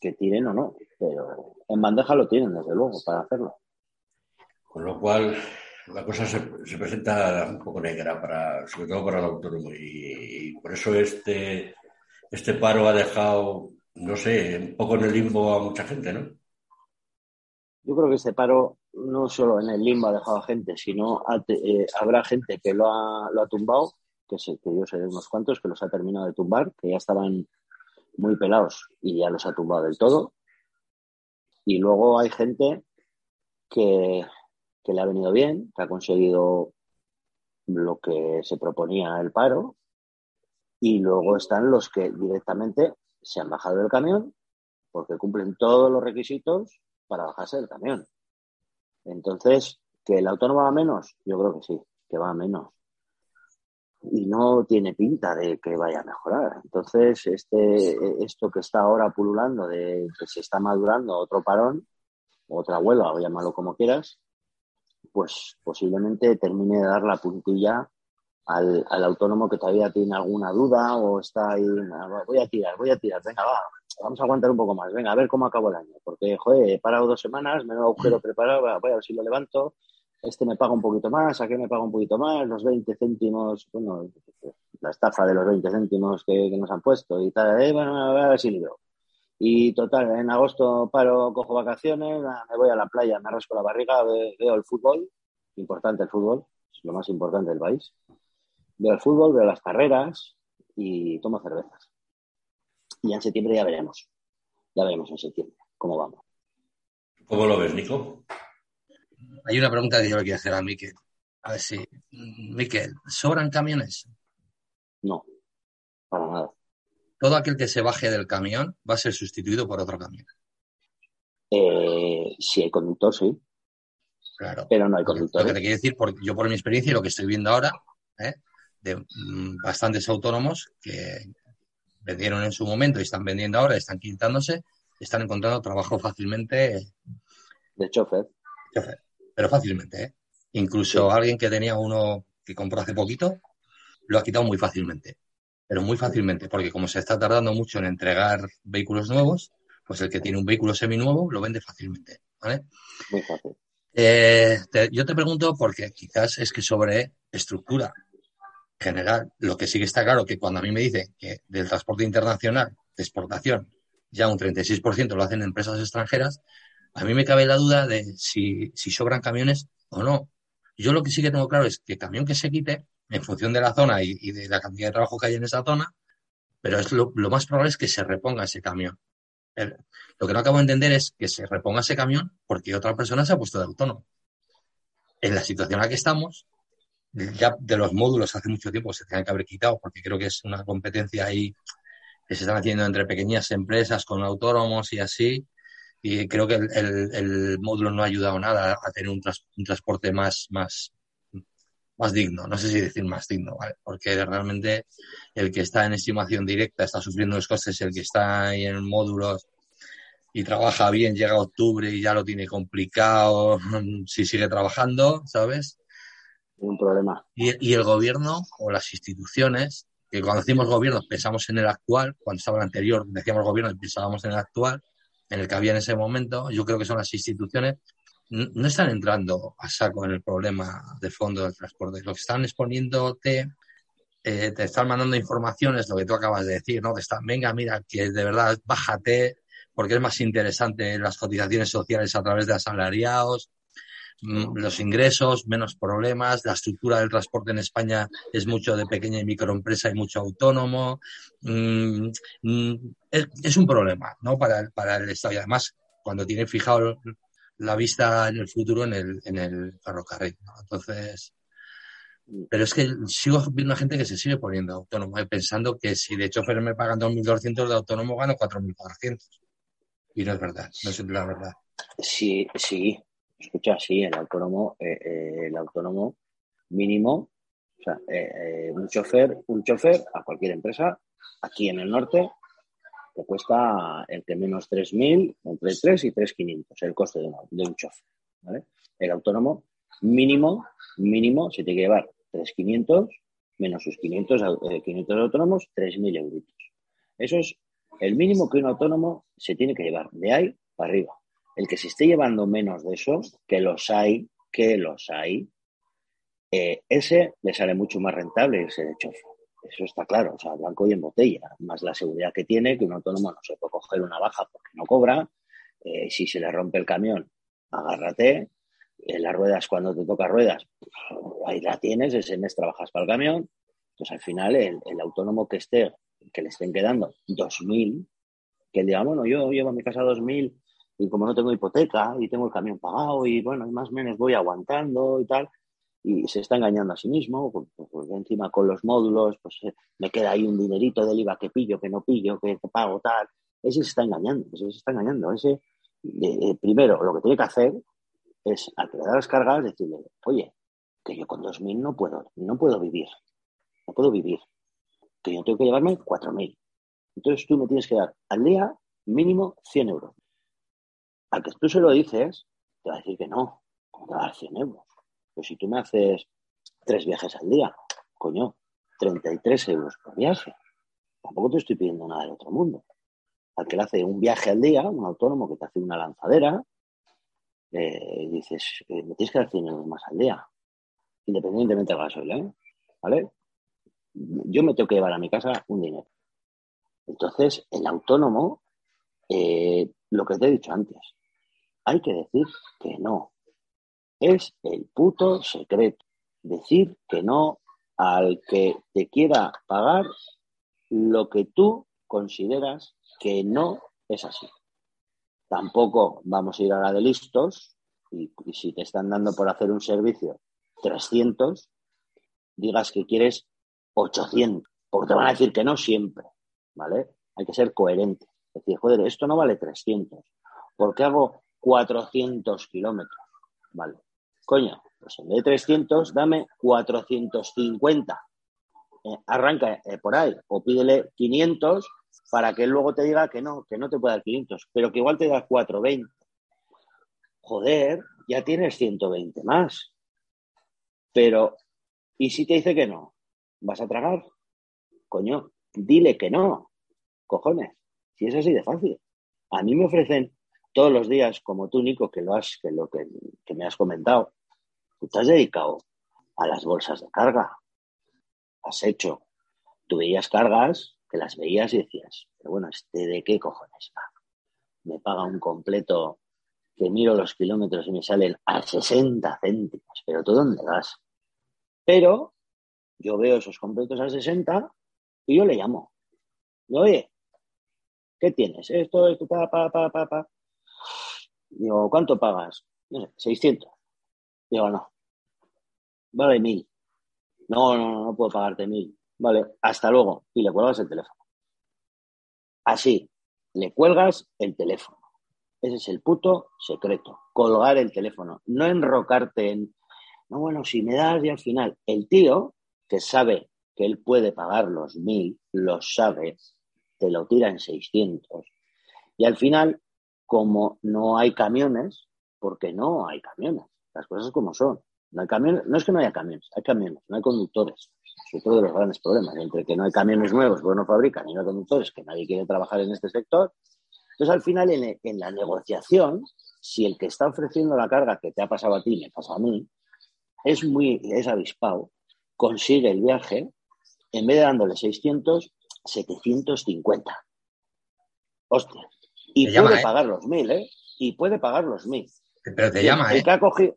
que tiren o no, pero en bandeja lo tienen, desde luego, para hacerlo. Con lo cual, la cosa se, presenta un poco negra, para, sobre todo para el autónomo. Y, por eso este, este paro ha dejado, no sé, un poco en el limbo a mucha gente, ¿no? Yo creo que este paro no solo en el limbo ha dejado gente, sino eh, habrá gente que lo ha, lo ha tumbado, que, sé, que yo sé de unos cuantos que los ha terminado de tumbar, que ya estaban muy pelados y ya los ha tumbado del todo. Y luego hay gente que, que le ha venido bien, que ha conseguido lo que se proponía el paro, y luego están los que directamente se han bajado del camión porque cumplen todos los requisitos para bajarse del camión. Entonces, ¿que el autónomo va menos? Yo creo que sí, que va menos. Y no tiene pinta de que vaya a mejorar. Entonces, este, esto que está ahora pululando, de que se está madurando otro parón, otra huelga, o llámalo como quieras, pues posiblemente termine de dar la puntilla al, autónomo que todavía tiene alguna duda o está ahí, voy a tirar, voy a tirar, venga, va, vamos a aguantar un poco más, venga, a ver cómo acabo el año, porque, joder, he parado dos semanas, me he agujero preparado, voy a ver si lo levanto, este me paga un poquito más, aquel me paga un poquito más, los 20 céntimos, bueno, la estafa de los 20 céntimos que, nos han puesto y tal, eh, bueno, a ver si libro. Y total, en agosto paro, cojo vacaciones, me voy a la playa, me rasco la barriga, veo el fútbol, importante el fútbol, es lo más importante del país. Veo el fútbol, veo las carreras y tomo cervezas. Y en septiembre ya veremos. Ya veremos en septiembre cómo vamos. ¿Cómo lo ves, Nico? Hay una pregunta que yo le quiero hacer a Miquel. A ver si. Miquel, ¿sobran camiones? No, para nada todo aquel que se baje del camión va a ser sustituido por otro camión. Eh, si hay conductor, sí. Claro. Pero no hay conductor. Lo que te quiero decir, yo por mi experiencia y lo que estoy viendo ahora, ¿eh? de mm, bastantes autónomos que vendieron en su momento y están vendiendo ahora, están quitándose, están encontrando trabajo fácilmente. De chofer. Pero fácilmente, ¿eh? Incluso alguien que tenía uno que compró hace poquito, lo ha quitado muy fácilmente pero muy fácilmente, porque como se está tardando mucho en entregar vehículos nuevos, pues el que tiene un vehículo seminuevo lo vende fácilmente. ¿vale? Muy fácil. Eh, yo te pregunto porque quizás es que sobre estructura general, lo que sí que está claro que cuando a mí me dicen que del transporte internacional de exportación ya un 36% lo hacen empresas extranjeras, a mí me cabe la duda de si, sobran camiones o no. Yo lo que sí que tengo claro es que camión que se quite en función de la zona y, de la cantidad de trabajo que hay en esa zona, pero es lo, más probable es que se reponga ese camión. lo que no acabo de entender es que se reponga ese camión porque otra persona se ha puesto de autónomo. en la situación en la que estamos, ya de los módulos hace mucho tiempo se tenían que haber quitado porque creo que es una competencia ahí que se están haciendo entre pequeñas empresas con autónomos y así. Y creo que el, módulo no ha ayudado nada a tener un, transporte más, más, más digno. No sé si decir más digno, ¿vale? Porque realmente el que está en estimación directa está sufriendo los costes, el que está ahí en módulos y trabaja bien, llega octubre y ya lo tiene complicado si sigue trabajando, ¿sabes? Un problema. Y, el gobierno o las instituciones, que cuando decimos gobierno pensamos en el actual, cuando estaba el anterior decíamos gobierno y pensábamos en el actual, en el que había en ese momento, yo creo que son las instituciones, no están entrando a saco en el problema de fondo del transporte. Lo que están exponiéndote, eh, te están mandando informaciones, lo que tú acabas de decir, ¿no? Que están, venga, mira, que de verdad bájate, porque es más interesante las cotizaciones sociales a través de asalariados, los ingresos, menos problemas, la estructura del transporte en España es mucho de pequeña y microempresa y mucho autónomo. Mm, mm, es, un problema, ¿no? Para, para el Estado. Y además, cuando tiene fijado la vista en el futuro en el, en el ferrocarril, Entonces, pero es que sigo viendo gente que se sigue poniendo autónomo, ¿eh? pensando que si de chofer me pagan 2.200 de autónomo gano 4.400 y no es verdad, no es la verdad. Sí, sí, escucha, sí, el autónomo, eh, eh, el autónomo mínimo, o sea, eh, un chofer, un chofer a cualquier empresa, aquí en el norte, te cuesta entre menos 3.000, entre 3 y 3.500 el coste de, un chofer. El autónomo mínimo, mínimo, se tiene que llevar 3.500 menos sus 500, 500 autónomos, 3.000 euros. Eso es el mínimo que un autónomo se tiene que llevar, de ahí para arriba. El que se esté llevando menos de eso, que los hay, que los hay, eh, ese le sale mucho más rentable ese de chofer. Eso está claro, o sea, blanco y en botella. Más la seguridad que tiene, que un autónomo no se puede coger una baja porque no cobra. Eh, si se le rompe el camión, agárrate. En las ruedas, cuando te toca ruedas, ahí la tienes, ese mes trabajas para el camión. Entonces, al final, el autónomo que esté que le estén quedando 2.000, que diga, bueno, yo llevo a mi casa 2.000 y como no tengo hipoteca y tengo el camión pagado y bueno, más o menos voy aguantando y tal, y se está engañando a sí mismo, pues, encima con los módulos, pues eh, me queda ahí un dinerito del IVA que pillo, que no pillo, que pago tal, ese se está engañando, ese se está engañando, ese, primero, lo que tiene que hacer es, al que las cargas, decirle, oye, que yo con 2.000 no puedo, no puedo vivir, no puedo vivir que yo tengo que llevarme 4.000. Entonces tú me tienes que dar al día mínimo 100 euros. Al que tú se lo dices, te va a decir que no. ¿Cómo te va a dar 100 euros? Pues si tú me haces tres viajes al día, coño, 33 euros por viaje. Tampoco te estoy pidiendo nada del otro mundo. Al que le hace un viaje al día, un autónomo que te hace una lanzadera, eh, dices, eh, me tienes que dar 100 euros más al día, independientemente del gasoil, ¿eh? ¿Vale? yo me tengo que llevar a mi casa un dinero. Entonces, el autónomo, eh, lo que te he dicho antes, hay que decir que no. Es el puto secreto. Decir que no al que te quiera pagar lo que tú consideras que no es así. Tampoco vamos a ir a la de listos y, y si te están dando por hacer un servicio 300, digas que quieres 800, porque te van a decir que no siempre, ¿vale? Hay que ser coherente. Es decir, joder, esto no vale 300, ¿por qué hago 400 kilómetros? ¿Vale? Coño, pues en vez de 300, dame 450. Eh, arranca eh, por ahí o pídele 500 para que luego te diga que no, que no te puede dar 500, pero que igual te da 420. Joder, ya tienes 120 más. Pero, ¿y si te dice que no? ¿Vas a tragar? Coño, dile que no. Cojones. Si es así de fácil. A mí me ofrecen todos los días, como tú, Nico, que lo has, que lo que, me has comentado, tú te has dedicado a las bolsas de carga. Has hecho. Tú veías cargas que las veías y decías, pero bueno, ¿este de qué cojones va? Me paga un completo que miro los kilómetros y me salen a 60 céntimos. Pero ¿tú dónde vas? Pero yo veo esos completos a 60 y yo le llamo. Y oye, ¿qué tienes? Esto, esto, pa, pa, pa, pa, pa. Digo, ¿cuánto pagas? No sé, 600. Digo, no, vale mil. No, no, no, no puedo pagarte mil. Vale, hasta luego. Y le cuelgas el teléfono. Así, le cuelgas el teléfono. Ese es el puto secreto. Colgar el teléfono. No enrocarte en, no, bueno, si me das y al final, el tío que sabe que él puede pagar los mil, lo sabe, te lo tira en 600. Y al final, como no hay camiones, porque no hay camiones, las cosas como son. No hay camiones, no es que no haya camiones, hay camiones, no hay conductores. Es otro de los grandes problemas, entre que no hay camiones nuevos, pues no fabrican, y no hay conductores, que nadie quiere trabajar en este sector. Entonces, al final, en, en la negociación, si el que está ofreciendo la carga que te ha pasado a ti me pasa a mí, es muy, es avispado, consigue el viaje, en vez de dándole 600, 750. Hostia. Y puede ¿eh? pagar los mil, ¿eh? Y puede pagar los mil. Pero te llama, ¿eh? El que ha cogido,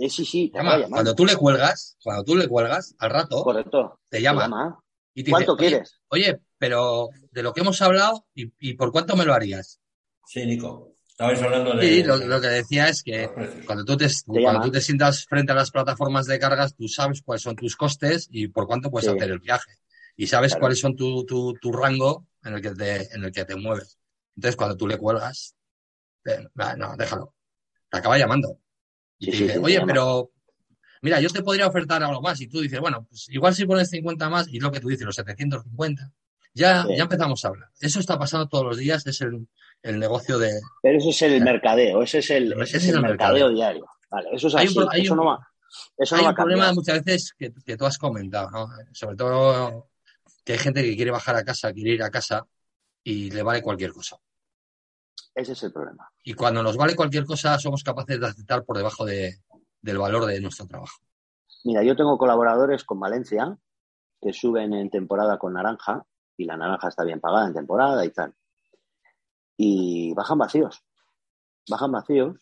eh, sí, sí, Cuando tú le cuelgas, cuando tú le cuelgas, al rato, Correcto. te llama. Y te ¿Cuánto quieres? Oye, pero de lo que hemos hablado, ¿y, por cuánto me lo harías? Sí, Nico. Estabais hablando de. Sí, lo, que decía es que cuando tú, te, cuando tú te sientas frente a las plataformas de cargas, tú sabes cuáles son tus costes y por cuánto puedes hacer el viaje. Y sabes cuáles son tu, tu, tu, rango en el, que te, en el que te mueves. Entonces, cuando tú le cuelgas, no, déjalo. Te acaba llamando. Y dice, oye, pero mira, yo te podría ofertar algo más. Y tú dices, bueno, pues igual si pones 50 más, y lo que tú dices, los 750, ya, ya empezamos a hablar. Eso está pasando todos los días, es el, el negocio de. Pero eso es el mercadeo, ese es el, ese es el, mercadeo, diario. Vale, eso es así, un, eso no va. Eso hay un problema muchas veces que, que, tú has comentado, ¿no? Sobre todo que hay gente que quiere bajar a casa, quiere ir a casa y le vale cualquier cosa. Ese es el problema. Y cuando nos vale cualquier cosa, somos capaces de aceptar por debajo de, del valor de nuestro trabajo. Mira, yo tengo colaboradores con Valencia que suben en temporada con naranja y la naranja está bien pagada en temporada y tal. Y bajan vacíos. Bajan vacíos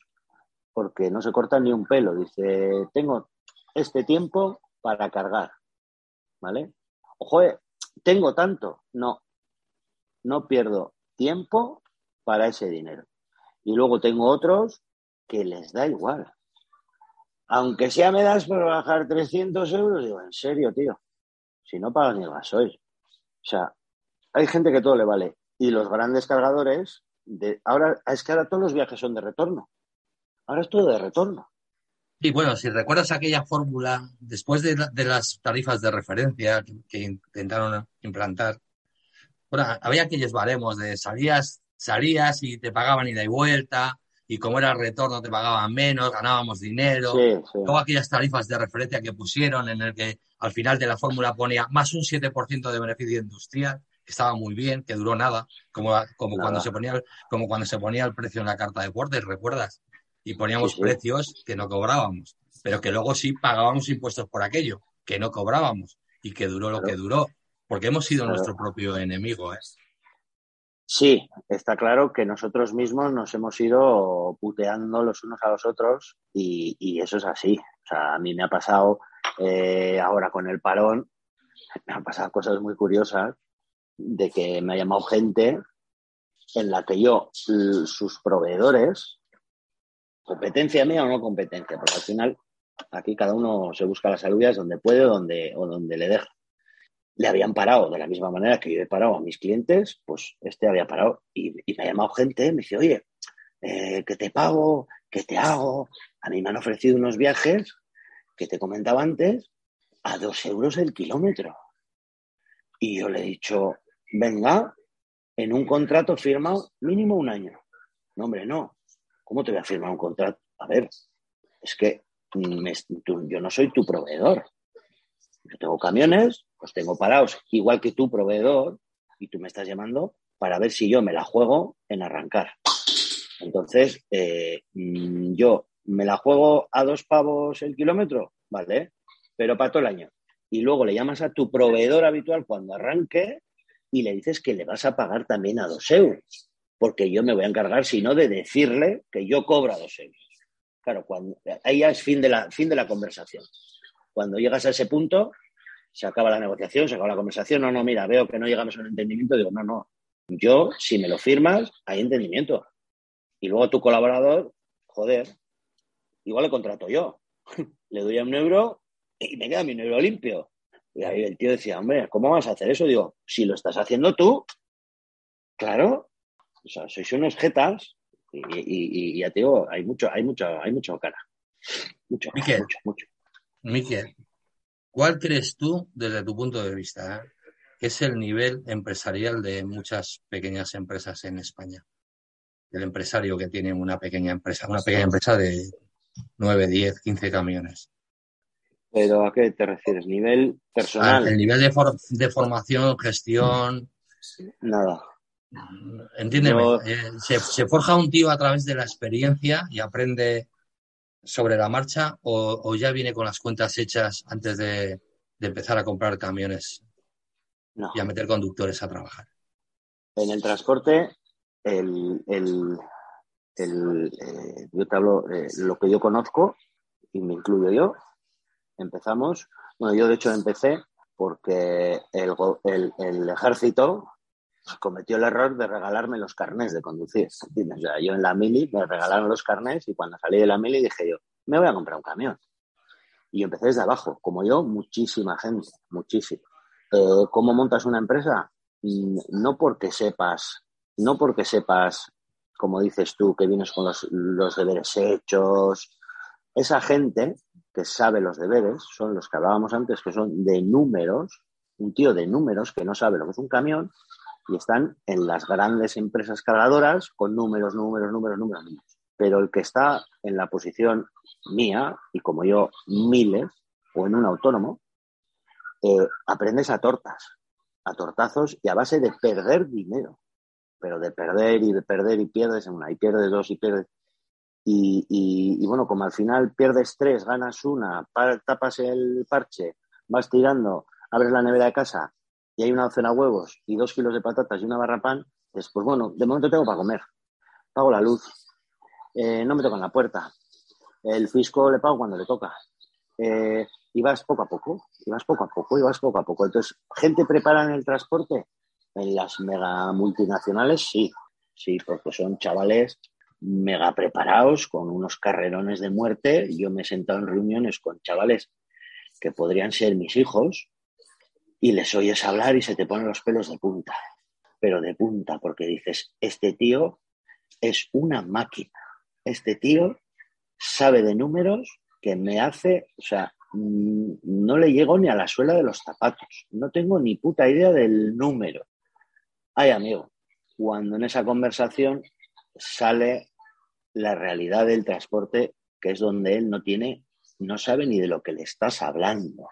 porque no se cortan ni un pelo. Dice, tengo este tiempo para cargar. ¿Vale? Ojo, eh, tengo tanto. No, no pierdo tiempo para ese dinero. Y luego tengo otros que les da igual. Aunque sea me das por bajar 300 euros, digo, en serio, tío, si no pagas ni el gasoil. O sea, hay gente que todo le vale. Y los grandes cargadores, ahora es que ahora todos los viajes son de retorno. Ahora es todo de retorno. Y bueno, si recuerdas aquella fórmula, después de, de las tarifas de referencia que, intentaron implantar, bueno, había aquellos baremos de salías salías y te pagaban ida y vuelta, y como era el retorno te pagaban menos, ganábamos dinero. Luego aquellas tarifas de referencia que pusieron en el que al final de la fórmula ponía más un 7% de beneficio industrial, que estaba muy bien, que duró nada, como, como, Cuando, se ponía, como cuando se ponía el precio en la carta de Porter, ¿recuerdas? Y poníamos precios que no cobrábamos, pero que luego sí pagábamos impuestos por aquello, que no cobrábamos y que duró lo que duró, porque hemos sido nuestro propio enemigo. ¿eh? Sí, está claro que nosotros mismos nos hemos ido puteando los unos a los otros y, eso es así. O sea, a mí me ha pasado eh, ahora con el parón, me han pasado cosas muy curiosas de que me ha llamado gente en la que yo, sus proveedores, competencia mía o no competencia, porque al final aquí cada uno se busca las saludas donde puede donde, o donde le deja le habían parado de la misma manera que yo he parado a mis clientes, pues este había parado y, me ha llamado gente, me dice, oye, eh, ¿qué te pago? ¿Qué te hago? A mí me han ofrecido unos viajes que te comentaba antes a dos euros el kilómetro. Y yo le he dicho, venga, en un contrato firmado mínimo un año. No, hombre, no. ¿Cómo te voy a firmar un contrato? A ver, es que yo no soy tu proveedor. Yo tengo camiones, los tengo parados, igual que tu proveedor, y tú me estás llamando para ver si yo me la juego en arrancar. Entonces, eh, mm, yo me la juego a dos pavos el kilómetro, ¿vale? Pero para todo el año. Y luego le llamas a tu proveedor habitual cuando arranque y le dices que le vas a pagar también a dos euros. Porque yo me voy a encargar, si no, de decirle que yo cobro a dos euros. Claro, cuando, ahí ya es fin de, la, fin de la conversación. Cuando llegas a ese punto, se acaba la negociación, se acaba la conversación, no, no, mira, veo que no llegamos a un entendimiento, digo, no, no, yo, si me lo firmas, hay entendimiento. Y luego tu colaborador, joder, igual le contrato yo. le doy a un euro y me queda mi dinero limpio. Y ahí el tío decía, hombre, ¿cómo vas a hacer eso? Digo, si lo estás haciendo tú, claro, o sea, sois unos jetas y, ya te digo, hay mucho, hay mucho, hay mucho cara. Mucho, Miquel, mucho, mucho. Miquel, ¿cuál crees tú, desde tu punto de vista, eh, que es el nivel empresarial de muchas pequeñas empresas en España? El empresario que tiene una pequeña empresa, una pequeña empresa de 9, 10, 15 camiones. ¿Pero a qué te refieres? ¿Nivel personal? el nivel de, de formación, gestión. Nada. Entiéndeme, eh, se, forja un tío a través de la experiencia y aprende sobre la marcha o, ya viene con las cuentas hechas antes de, empezar a comprar camiones y a meter conductores a trabajar? En el transporte, el, el, eh, yo te hablo eh, lo que yo conozco y me incluyo yo. Empezamos, bueno, yo de hecho empecé porque el, el ejército cometió el error de regalarme los carnés de conducir. Yo en la mili me regalaron los carnés y cuando salí de la mili dije yo, me voy a comprar un camión. Y empecé desde abajo, como yo, muchísima gente, muchísimo. Eh, ¿Cómo montas una empresa? Mm, no porque sepas, no porque sepas, como dices tú, que vienes con los, los deberes hechos. Esa gente que sabe los deberes son los que hablábamos antes, que son de números, un tío de números que no sabe lo que es un camión y están en las grandes empresas cargadoras con números, números, números, números, números. Pero el que está en la posición mía, y como yo, miles, o en un autónomo, eh, aprendes a tortas, a tortazos y a base de perder dinero. Pero de perder y de perder y pierdes en una, y pierdes dos y pierdes. Y, y, bueno, como al final pierdes tres, ganas una, tapas el parche, vas tirando, abres la nevera de casa y hay una docena de huevos y dos kilos de patatas y una barra pan, pues, bueno, de momento tengo para comer. Pago la luz, eh, no me tocan la puerta, el fisco le pago cuando le toca. Eh, y vas poco a poco, y vas poco a poco, y vas poco a poco. Entonces, ¿gente prepara en el transporte? En las mega multinacionales, sí, sí, porque son chavales mega preparados con unos carrerones de muerte. Yo me he sentado en reuniones con chavales que podrían ser mis hijos, y les oyes hablar y se te ponen los pelos de punta, pero de punta, porque dices, este tío es una máquina, este tío sabe de números que me hace, o sea, mm, no le llego ni a la suela de los zapatos, no tengo ni puta idea del número. Ay, amigo, cuando en esa conversación sale la realidad del transporte, que es donde él no tiene, no sabe ni de lo que le estás hablando.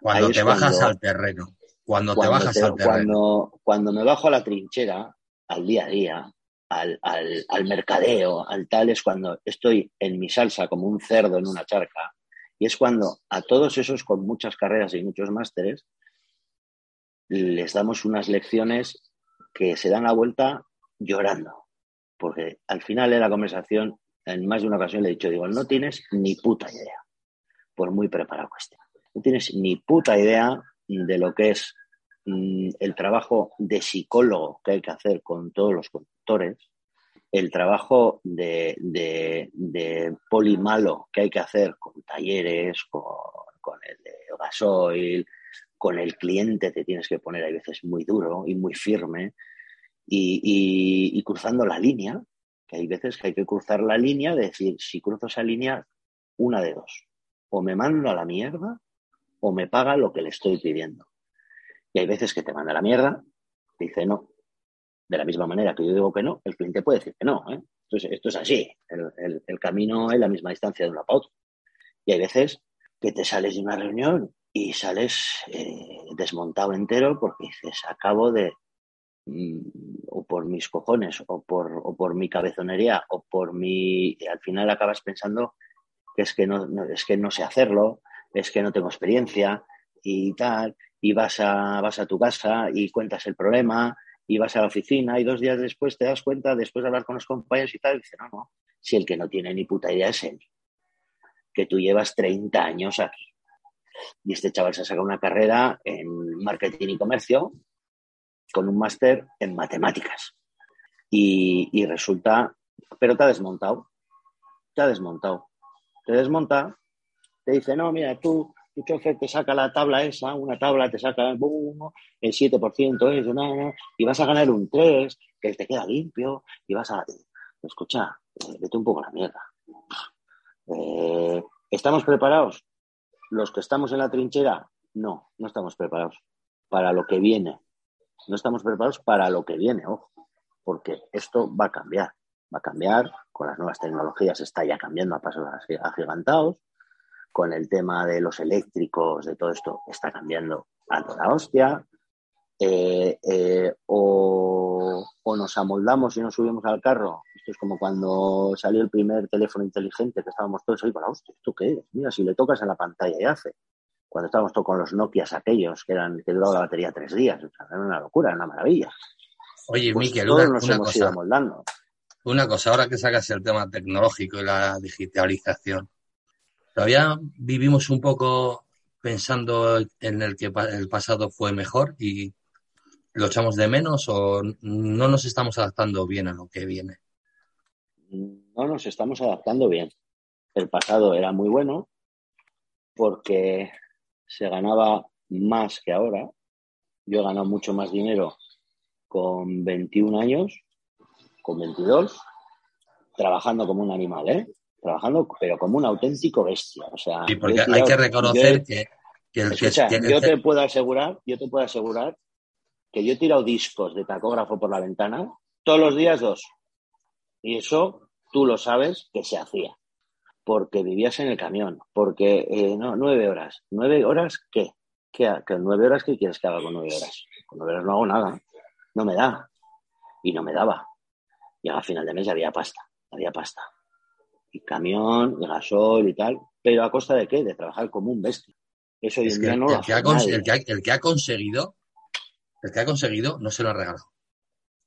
Cuando te bajas al terreno. Cuando, te bajas al terreno. Cuando, me bajo a la trinchera, al día a día, al, al, mercadeo, al tal, es cuando estoy en mi salsa como un cerdo en una charca. Y es cuando a todos esos con muchas carreras y muchos másteres les damos unas lecciones que se dan la vuelta llorando. Porque al final de la conversación, en más de una ocasión le he dicho, digo, no tienes ni puta idea, por muy preparado que esté no tienes ni puta idea de lo que es mm, el trabajo de psicólogo que hay que hacer con todos los conductores, el trabajo de, polimalo que hay que hacer con talleres, con, el de gasoil, con el cliente te tienes que poner a veces muy duro y muy firme y, cruzando la línea, que hay veces que hay que cruzar la línea, de decir, si cruzo esa línea, una de dos, o me mando a la mierda o me paga lo que le estoy pidiendo. Y hay veces que te manda la mierda, dice no. De la misma manera que yo digo que no, el cliente puede decir que no. ¿eh? Entonces, esto es así. El, camino es la misma distancia de una pauta. Y hay veces que te sales de una reunión y sales eh, desmontado entero porque dices, acabo de, mm, o por mis cojones, o por, o por mi cabezonería, o por mi... al final acabas pensando que es que no, es que no sé hacerlo, es que no tengo experiencia y tal, y vas a, vas a tu casa y cuentas el problema y vas a la oficina y dos días después te das cuenta, después de hablar con los compañeros y tal, y no, no, si el que no tiene ni puta idea es él, que tú llevas 30 años aquí. Y este chaval se ha sacado una carrera en marketing y comercio con un máster en matemáticas. Y, y resulta, pero te ha desmontado, te ha desmontado. Te desmonta te dice, no, mira, tú, tu chofer te saca la tabla esa, una tabla te saca boom, el 7% es, nada, y vas a ganar un 3, que te queda limpio, y vas a... Escucha, eh, vete un poco a la mierda. Eh, ¿Estamos preparados? Los que estamos en la trinchera, no, no estamos preparados para lo que viene. No estamos preparados para lo que viene, ojo, porque esto va a cambiar. Va a cambiar con las nuevas tecnologías, está ya cambiando a pasos agigantados. Con el tema de los eléctricos, de todo esto, está cambiando a toda hostia. Eh, eh, o, nos amoldamos y nos subimos al carro. Esto es como cuando salió el primer teléfono inteligente que estábamos todos ahí, para hostia, ¿esto qué es? Mira, si le tocas en la pantalla y hace. Cuando estábamos todos con los Nokias aquellos que eran que duraba la batería tres días, era una locura, era una maravilla. Oye, pues Miquel, todos una, nos una hemos cosa, ido amoldando. una cosa, ahora que sacas el tema tecnológico y la digitalización, todavía vivimos un poco pensando en el que el pasado fue mejor y lo echamos de menos o no nos estamos adaptando bien a lo que viene. no nos estamos adaptando bien. El pasado era muy bueno porque se ganaba más que ahora. Yo he ganado mucho más dinero con 21 años, con 22, trabajando como un animal, ¿eh? Trabajando, pero como un auténtico bestia. O sea, Sí, porque hay que reconocer que, que el que Escucha, que- yo te puedo asegurar, yo te puedo asegurar que yo he tirado discos de tacógrafo por la ventana todos los días dos. Y eso tú lo sabes que se hacía. Porque vivías en el camión. Porque, eh, no, nueve horas. ¿Nueve horas qué? ¿Qué, qué- ¿Nueve horas qué quieres que haga con nueve horas? Con nueve horas no hago nada. No me da. Y no me daba. Y a final de mes había pasta. Había pasta. Y camión, y gasol y tal. Pero a costa de qué? De trabajar como un bestia. Eso es que el, no el que ha cons- nadie. el que ha- el que ha conseguido, el que ha conseguido no se lo ha regalado.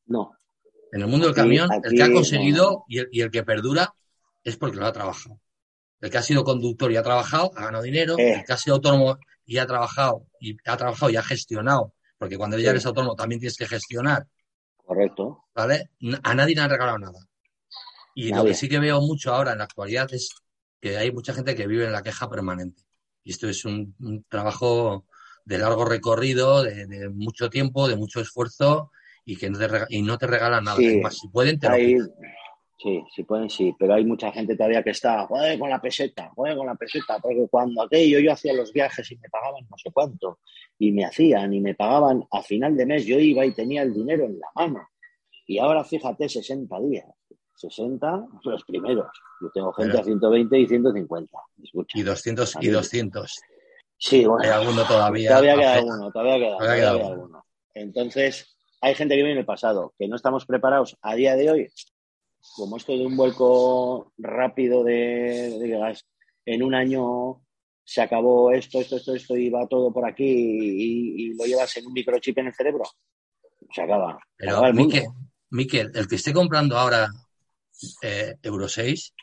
No, En el mundo del Aquí- camión, el que ha no. conseguido y el, y el que perdura es porque lo ha trabajado. El que ha sido conductor y ha trabajado, ha ganado dinero. Eh. El que ha sido autónomo y ha trabajado y ha trabajado y ha gestionado, porque cuando ya eres autónomo también tienes que gestionar, correcto. ¿vale? A nadie le han regalado nada. Y lo Nadie. que sí que veo mucho ahora en la actualidad es que hay mucha gente que vive en la queja permanente. Y esto es un, un trabajo de largo recorrido, de, de mucho tiempo, de mucho esfuerzo y que no te, rega- y no te regalan nada. Sí. Más, si pueden, te lo Hay, quitan. sí, sí pueden, sí, pero hay mucha gente todavía que está, joder, con la peseta, joder, con la peseta, porque cuando aquello yo hacía los viajes y me pagaban no sé cuánto, y me hacían y me pagaban a final de mes, yo iba y tenía el dinero en la mano. Y ahora fíjate, 60 días. 60 los primeros. Yo tengo gente Pero- a 120 y 150. Escucha. Y 200 y Amigo. 200. Sí, bueno. Hay alguno todavía. Todavía queda alguno, todavía queda, Todavía todavía queda alguno. alguno. Entonces, hay gente que viene en el pasado, que no estamos preparados a día de hoy, como esto de un vuelco rápido de, de gas, en un año se acabó esto, esto, esto, esto, y va todo por aquí y, y lo llevas en un microchip en el cerebro, se acaba. se Pero, acaba el mundo. Miquel, Miquel, el que esté comprando ahora eh, Euro 6,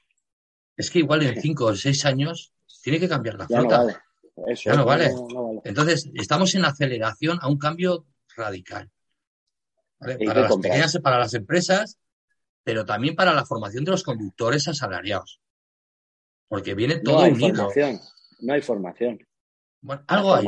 es que igual en 5 o 6 años tiene que cambiar la Ya no flota. vale. Eso, Ya no vale. no vale. Entonces, estamos en aceleración a un cambio radical. ¿vale? ¿Y Para las pequeñas, para las empresas, pero también para la formación de los conductores asalariados. Porque viene No todo hay unido. formación, no hay formación. Bueno, La algo hay.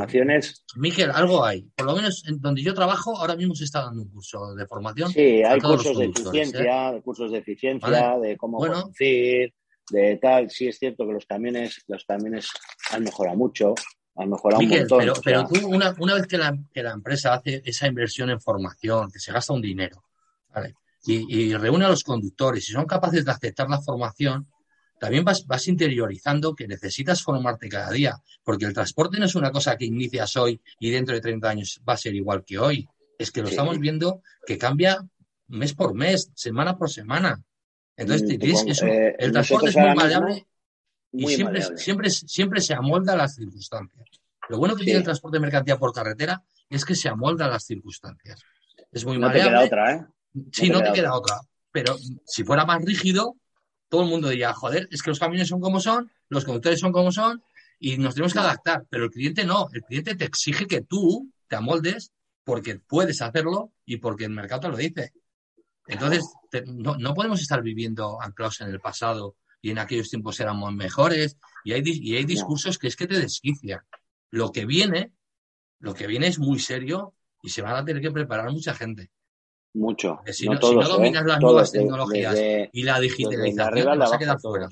Miquel, algo hay. Por lo menos en donde yo trabajo, ahora mismo se está dando un curso de formación. Sí, hay los cursos de conductores, ¿eh? eficiencia, cursos de eficiencia, Vale. de cómo Bueno. conducir, de tal. Sí es cierto que los camiones, los camiones han mejorado mucho, han mejorado un Miquel, montón. pero, o sea, pero tú, una, una vez que la, que la empresa hace esa inversión en formación, que se gasta un dinero, ¿vale? Y, y reúne a los conductores y son capaces de aceptar la formación, también vas, vas interiorizando que necesitas formarte cada día, porque el transporte no es una cosa que inicias hoy y dentro de 30 años va a ser igual que hoy. Es que lo Sí. estamos viendo que cambia mes por mes, semana por semana. Entonces, Mm, te te tienes- pongo- es un- eh, el transporte es muy maleable y muy siempre, maleable. siempre, siempre se amolda a las circunstancias. Lo bueno que Sí. tiene el transporte de mercancía por carretera es que se amolda a las circunstancias. Es muy no te maleable. queda otra, ¿eh? Sí, no no te te queda queda otra. Pero si fuera más rígido, todo el mundo diría, joder, es que los camiones son como son, los conductores son como son, y nos tenemos que adaptar. Pero el cliente no. El cliente te exige que tú te amoldes porque puedes hacerlo y porque el mercado te lo dice. Entonces, te- no, no podemos estar viviendo anclados en el pasado y en aquellos tiempos éramos mejores y hay, y hay discursos que es que te desquician. lo que viene, lo que viene es muy serio y se van a tener que preparar mucha gente. Mucho. Si no, todos, si no dominas las nuevas tecnologías y la digitalización, vas a quedar fuera.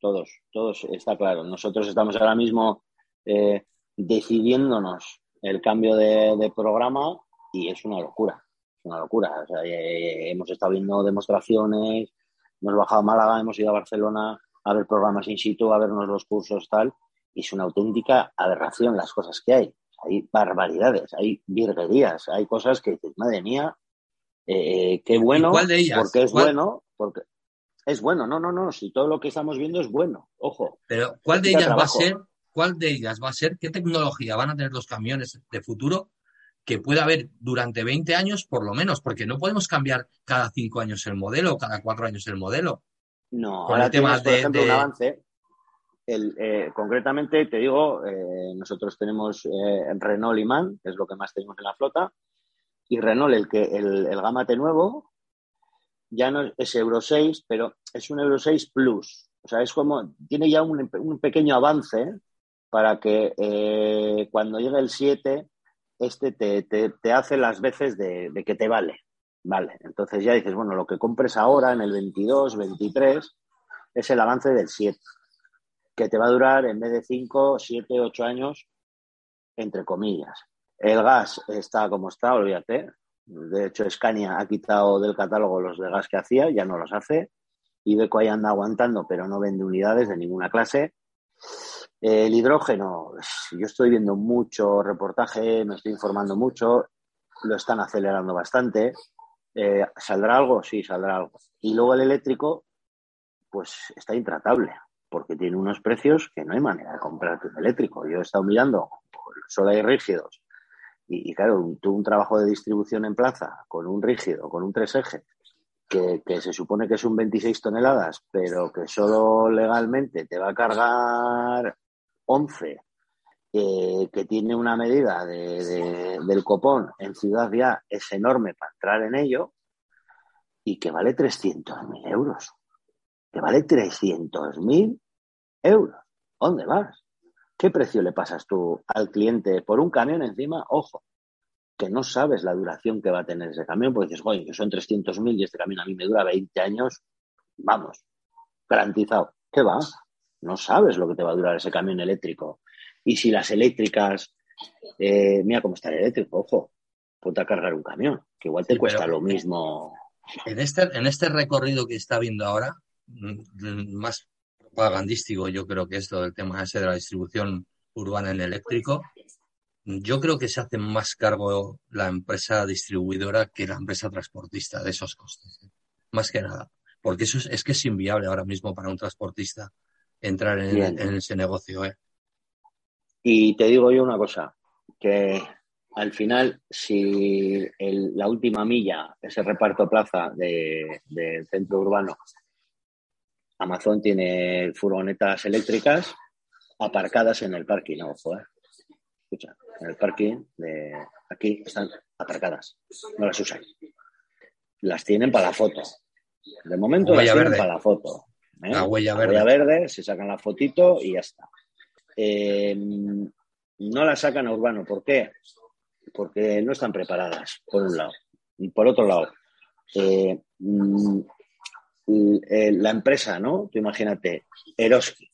Todos, todos, está claro. Nosotros estamos ahora mismo eh, decidiéndonos el cambio de, programa y es una locura. Es una locura. hemos estado viendo demostraciones, hemos bajado a Málaga, hemos ido a Barcelona a ver programas in situ, a vernos los cursos, tal, y es una auténtica aberración las cosas que hay. Hay barbaridades, hay virguerías, hay cosas que dices, madre mía, eh, qué bueno, ¿Cuál de ellas? porque es bueno, porque es bueno, no, no, no, si todo lo que estamos viendo es bueno, ojo. Pero ¿cuál de ellas va a ser cuál de ellas va a ser, qué tecnología van a tener los camiones de futuro que pueda haber durante 20 años por lo menos, porque no podemos cambiar cada 5 años el modelo, cada 4 años el modelo. No, ahora tenemos, por ejemplo, un avance. El, eh, concretamente, te digo, eh, nosotros tenemos eh, Renault y Man, que es lo que más tenemos en la flota, y Renault, el, que, el, el Gama T nuevo, ya no es Euro 6, pero es un Euro 6 Plus. O sea, es como, tiene ya un, un pequeño avance para que eh, cuando llegue el 7, este te, hace las veces de, que te vale. Vale, entonces ya dices, bueno, lo que compres ahora en el 22, 23, es el avance del 7, que te va a durar en vez de 5, 7, 8 años, entre comillas. El gas está como está, olvídate. De hecho, Scania ha quitado del catálogo los de gas que hacía, ya no los hace. Ibeco ahí anda aguantando, pero no vende unidades de ninguna clase. El hidrógeno, yo estoy viendo mucho reportaje, me estoy informando mucho, lo están acelerando bastante. Eh, ¿Saldrá algo? Sí, saldrá algo. Y luego el eléctrico, pues está intratable, porque tiene unos precios que no hay manera de comprar un eléctrico. Yo he estado mirando, solo hay rígidos. Y, claro, tú un trabajo de distribución en plaza con un rígido, con un tres ejes, que, que, se supone que es un 26 toneladas, pero que solo legalmente te va a cargar 11, eh, que tiene una medida del copón en Ciudad ya es enorme para entrar en ello y que vale 300.000 euros. Que vale 300.000 euros. ¿Dónde vas? ¿Qué precio le pasas tú al cliente por un camión encima? Ojo, que no sabes la duración que va a tener ese camión, porque dices, oye, que son 300.000 y este camión a mí me dura 20 años, vamos, garantizado. ¿Qué va? no sabes lo que te va a durar ese camión eléctrico. Y si las eléctricas, eh, mira cómo está el eléctrico, ojo, ponte a cargar un camión, que igual te cuesta lo mismo. En este, en este recorrido que está viendo ahora, mm, más propagandístico yo creo que es lo del tema ese de la distribución urbana en eléctrico, yo creo que se hace más cargo la empresa distribuidora que la empresa transportista de esos costes. ¿eh? Más que nada. Porque eso es, es que es inviable ahora mismo para un transportista entrar en, ese negocio. ¿eh? Y te digo yo una cosa, que al final, si la última milla, ese reparto plaza del centro urbano, Amazon tiene furgonetas eléctricas aparcadas en el parking, ¿no? ojo, ¿eh? Escucha, en el parking de aquí están aparcadas, no las usan. Las tienen para la foto. De momento las tienen para la foto. ¿eh? La huella verde. se sacan la fotito y ya está. Eh, no la sacan a urbano, ¿por qué? Porque no están preparadas, por un lado. Y por otro lado, eh, mm, la empresa, ¿no? Tú imagínate, Eroski,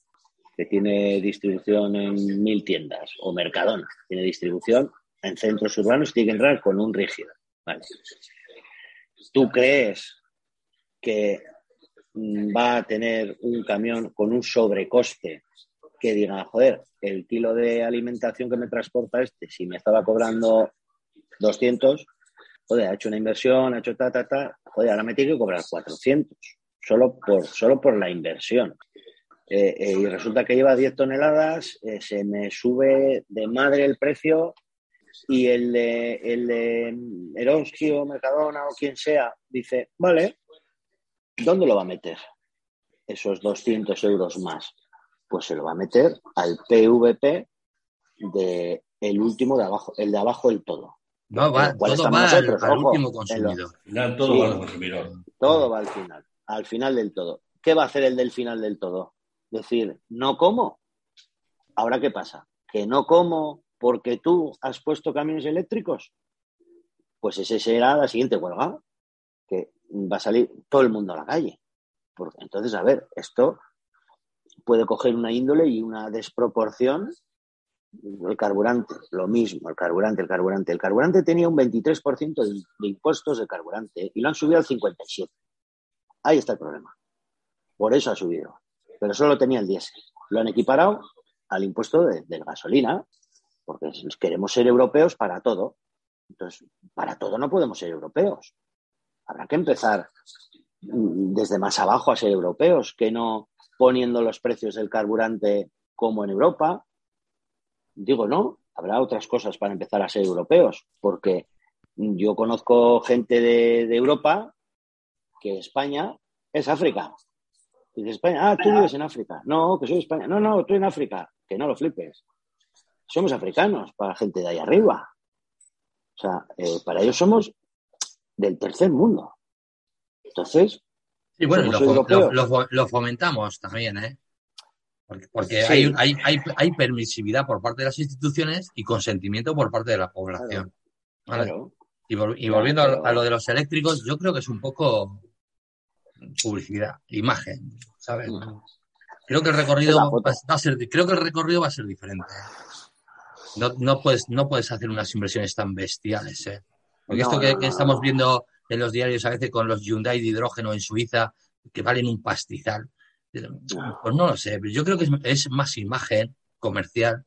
que tiene distribución en mil tiendas, o Mercadona, tiene distribución en centros urbanos, tiene que entrar con un rígido. Vale. ¿Tú crees que Mm, va a tener un camión con un sobrecoste que diga, joder, el kilo de alimentación que me transporta este, si me estaba cobrando 200, joder, ha hecho una inversión, ha hecho ta, ta, ta, joder, ahora me tiene que cobrar 400, solo por, solo por la inversión. Eh, eh, y resulta que lleva 10 toneladas, eh, se me sube de madre el precio y el de, el de o Mercadona o quien sea dice, vale, ¿Dónde lo va a meter? Esos 200 euros más. Pues se lo va a meter al PVP de el último de abajo, el de abajo del todo. No, va, todo va al, último consumidor. todo va al consumidor. Todo va al final, al final del todo. ¿Qué va a hacer el del final del todo? Decir, no como. Ahora, ¿qué pasa? que no como porque tú has puesto camiones eléctricos, pues ese será la siguiente huelga, que va a salir todo el mundo a la calle. Porque, entonces, a ver, esto puede coger una índole y una desproporción. El carburante, lo mismo, el carburante, el carburante. El carburante tenía un 23% de, de impuestos de carburante y lo han subido al 57%. Ahí está el problema. Por eso ha subido. Pero solo tenía el diésel. Lo han equiparado al impuesto de, gasolina, porque queremos ser europeos para todo. Entonces, para todo no podemos ser europeos. Habrá que empezar desde más abajo a ser europeos, que no poniendo los precios del carburante como en Europa. Digo, no, habrá otras cosas para empezar a ser europeos, porque yo conozco gente de Europa que España es África. Dice España, ah, tú vives en África. No, que soy España. No, no, estoy en África. Que no lo flipes. Somos africanos para gente de ahí arriba. O sea, eh, para ellos somos del tercer mundo. Entonces. Y bueno, lo, lo, lo, fomentamos también, ¿eh? Porque, porque sí. hay, hay, hay, hay, permisividad por parte de las instituciones y consentimiento por parte de la población. Claro. ¿vale? claro. Y, vol y, volviendo claro. a, lo de los eléctricos, yo creo que es un poco publicidad, imagen, ¿sabes? Creo que el recorrido va, a ser, creo que el recorrido va a ser diferente. No, no, puedes, no puedes hacer unas inversiones tan bestiales, ¿eh? Porque no, esto que, que, estamos viendo en los diarios a veces con los Hyundai de hidrógeno en Suiza, que valen un pastizal, pues no lo sé. Yo creo que es, es más imagen comercial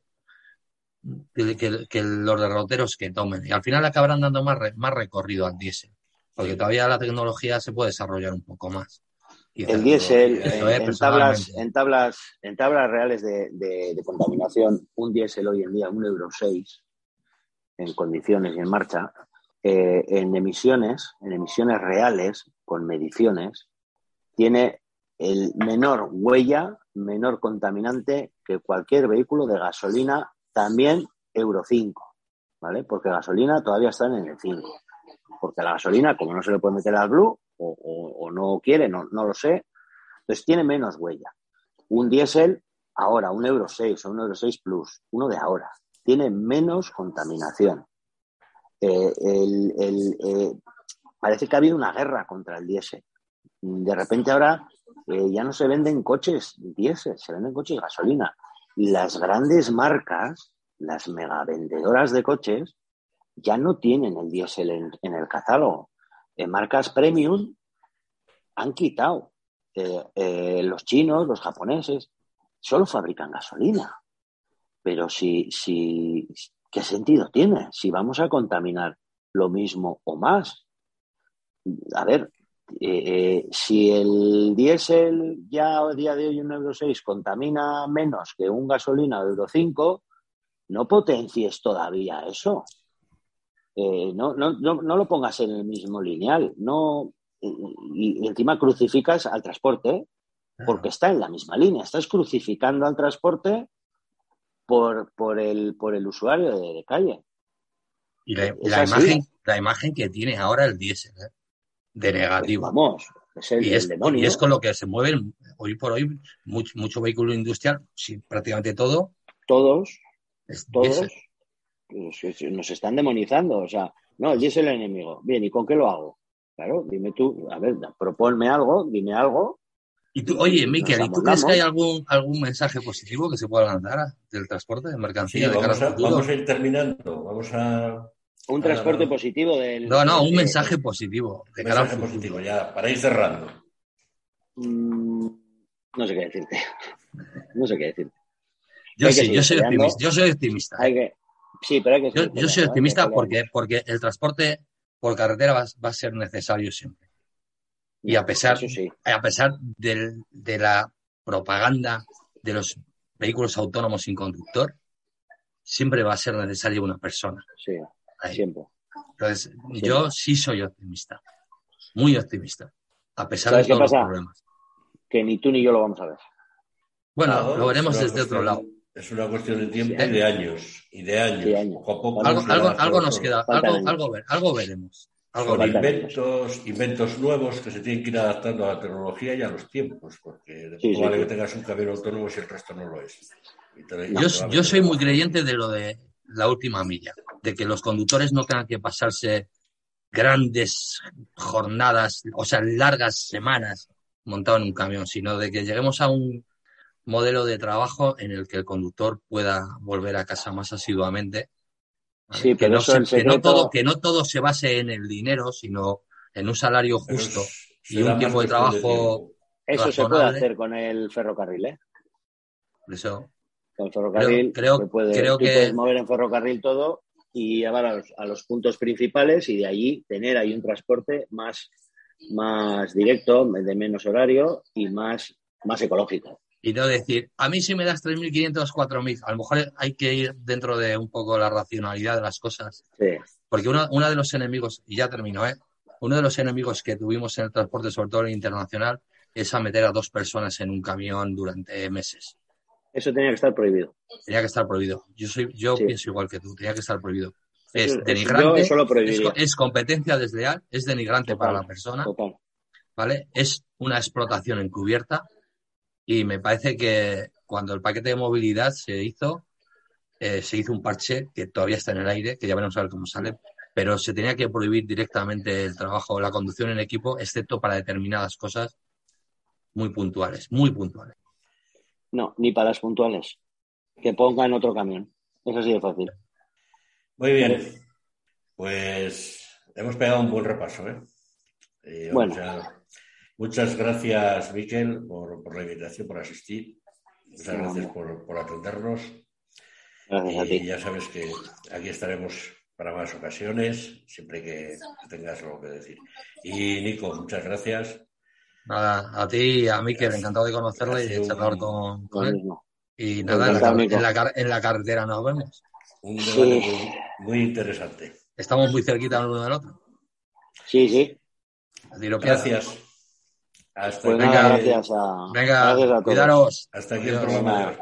que, que, que, los derroteros que tomen. Y al final acabarán dando más, re, más recorrido al diésel, porque todavía la tecnología se puede desarrollar un poco más. El diésel, en, en, tablas, en, tablas, en tablas reales de, de, de contaminación, un diésel hoy en día, un euro 6, en condiciones y en marcha, eh, en emisiones, en emisiones reales, con mediciones, tiene el menor huella, menor contaminante que cualquier vehículo de gasolina, también Euro 5, ¿vale? Porque gasolina todavía están en el 5. Porque la gasolina, como no se le puede meter al blue, o, no quiere, no, no, lo sé, entonces tiene menos huella. Un diésel, ahora, un Euro 6 o un Euro 6 Plus, uno de ahora, tiene menos contaminación. Eh, eh, parece que ha habido una guerra contra el diésel. De repente ahora eh, ya no se venden coches diésel, se venden coches gasolina. Y las grandes marcas, las megavendedoras de coches, ya no tienen el diésel en, el catálogo. En marcas premium han quitado. los chinos, los japoneses, solo fabrican gasolina. Pero si, si, ¿qué sentido tiene si vamos a contaminar lo mismo o más? A ver, eh, eh, si el diésel ya a día de hoy un Euro 6 contamina menos que un gasolina de Euro 5, no potencies todavía eso. Eh, no, no, no, no, lo pongas en el mismo lineal. No, y, y encima crucificas al transporte porque está en la misma línea. Estás crucificando al transporte por, por, el, por el usuario de, de calle. Y la, la imagen, la imagen que tiene ahora el diésel, ¿eh? de negativo. Pues vamos, es el, y, es, el demonio. y es con lo que se mueven hoy por hoy mucho, mucho vehículo industrial, sí, prácticamente todo. Todos, todos nos están demonizando. O sea, no, diésel es el enemigo. Bien, ¿y con qué lo hago? Claro, dime tú, a ver, proponme algo, dime algo, y tú, oye, Miquel, ¿y tú crees que hay algún, algún mensaje positivo que se pueda lanzar del transporte de mercancía? Sí, de vamos, a, vamos, a, ir terminando. Vamos a. Un transporte a... positivo del. No, no, un mensaje positivo. De mensaje cara positivo, ya, para ir cerrando. Mm, no sé qué decirte. No sé qué decirte. Yo sí, yo soy optimista. Yo soy optimista. Hay que, sí, pero hay que. Yo, yo soy optimista porque, porque el transporte por carretera va, va a ser necesario siempre. Y a pesar, sí. a pesar de, de, la propaganda de los vehículos autónomos sin conductor, siempre va a ser necesaria una persona. Sí, Ahí. siempre. Entonces, siempre. yo sí soy optimista, muy optimista, a pesar de todos los problemas. Que ni tú ni yo lo vamos a ver. Bueno, no, lo veremos desde otro lado. Es una cuestión de tiempo sí, y de años. Y de años. Sí, años. Poco a poco algo, algo, algo nos queda, algo, algo, algo veremos. Algo Son inventos, inventos nuevos que se tienen que ir adaptando a la tecnología y a los tiempos, porque sí, sí, vale sí. que tengas un camión autónomo si el resto no lo es. yo, soy muy creyente de lo de la última milla, de que los conductores no tengan que pasarse grandes jornadas, o sea, largas semanas montado en un camión, sino de que lleguemos a un modelo de trabajo en el que el conductor pueda volver a casa más asiduamente. Sí, que, no que, no todo, que no todo se base en el dinero, sino en un salario justo y un tiempo de trabajo. Eso se puede hacer con el ferrocarril, ¿eh? Eso. Con el ferrocarril creo, creo, que... puedes mover en ferrocarril todo y llevar a los, a los, puntos principales y de allí tener ahí un transporte más, más directo, de menos horario y más, más ecológico. Y no decir, a mí si me das 3.500, 4.000, a lo mejor hay que ir dentro de un poco la racionalidad de las cosas. Sí. Porque uno, uno de los enemigos, y ya termino, ¿eh? uno de los enemigos que tuvimos en el transporte, sobre todo en el internacional, es a meter a dos personas en un camión durante meses. Eso tenía que estar prohibido. Tenía que estar prohibido. Yo soy, yo pienso igual que tú, tenía que estar prohibido. Es denigrante, es, competencia desleal, es denigrante para la persona, ¿vale? Es una explotación encubierta y me parece que cuando el paquete de movilidad se hizo, eh, se hizo un parche que todavía está en el aire, que ya veremos a ver cómo sale, pero se tenía que prohibir directamente el trabajo, la conducción en equipo, excepto para determinadas cosas muy puntuales, muy puntuales. No, ni para las puntuales. Que pongan otro camión. Es así de fácil. Muy bien. Pues hemos pegado un buen repaso, ¿eh? eh bueno. Muchas gracias, Miquel, por, la invitación, por asistir. Muchas gracias por, atendernos. Gracias a ti. ya sabes que aquí estaremos para más ocasiones, siempre que tengas algo que decir. Y Nico, muchas gracias. Nada, a ti y a Miquel, encantado de conocerle y de charlar con, él. Y nada, en la, carretera nos vemos. Un debate muy, interesante. Estamos muy cerquita uno del otro. Sí, sí. Gracias. Hasta pues venga, gracias a, venga, cuidaros. Hasta aquí el programa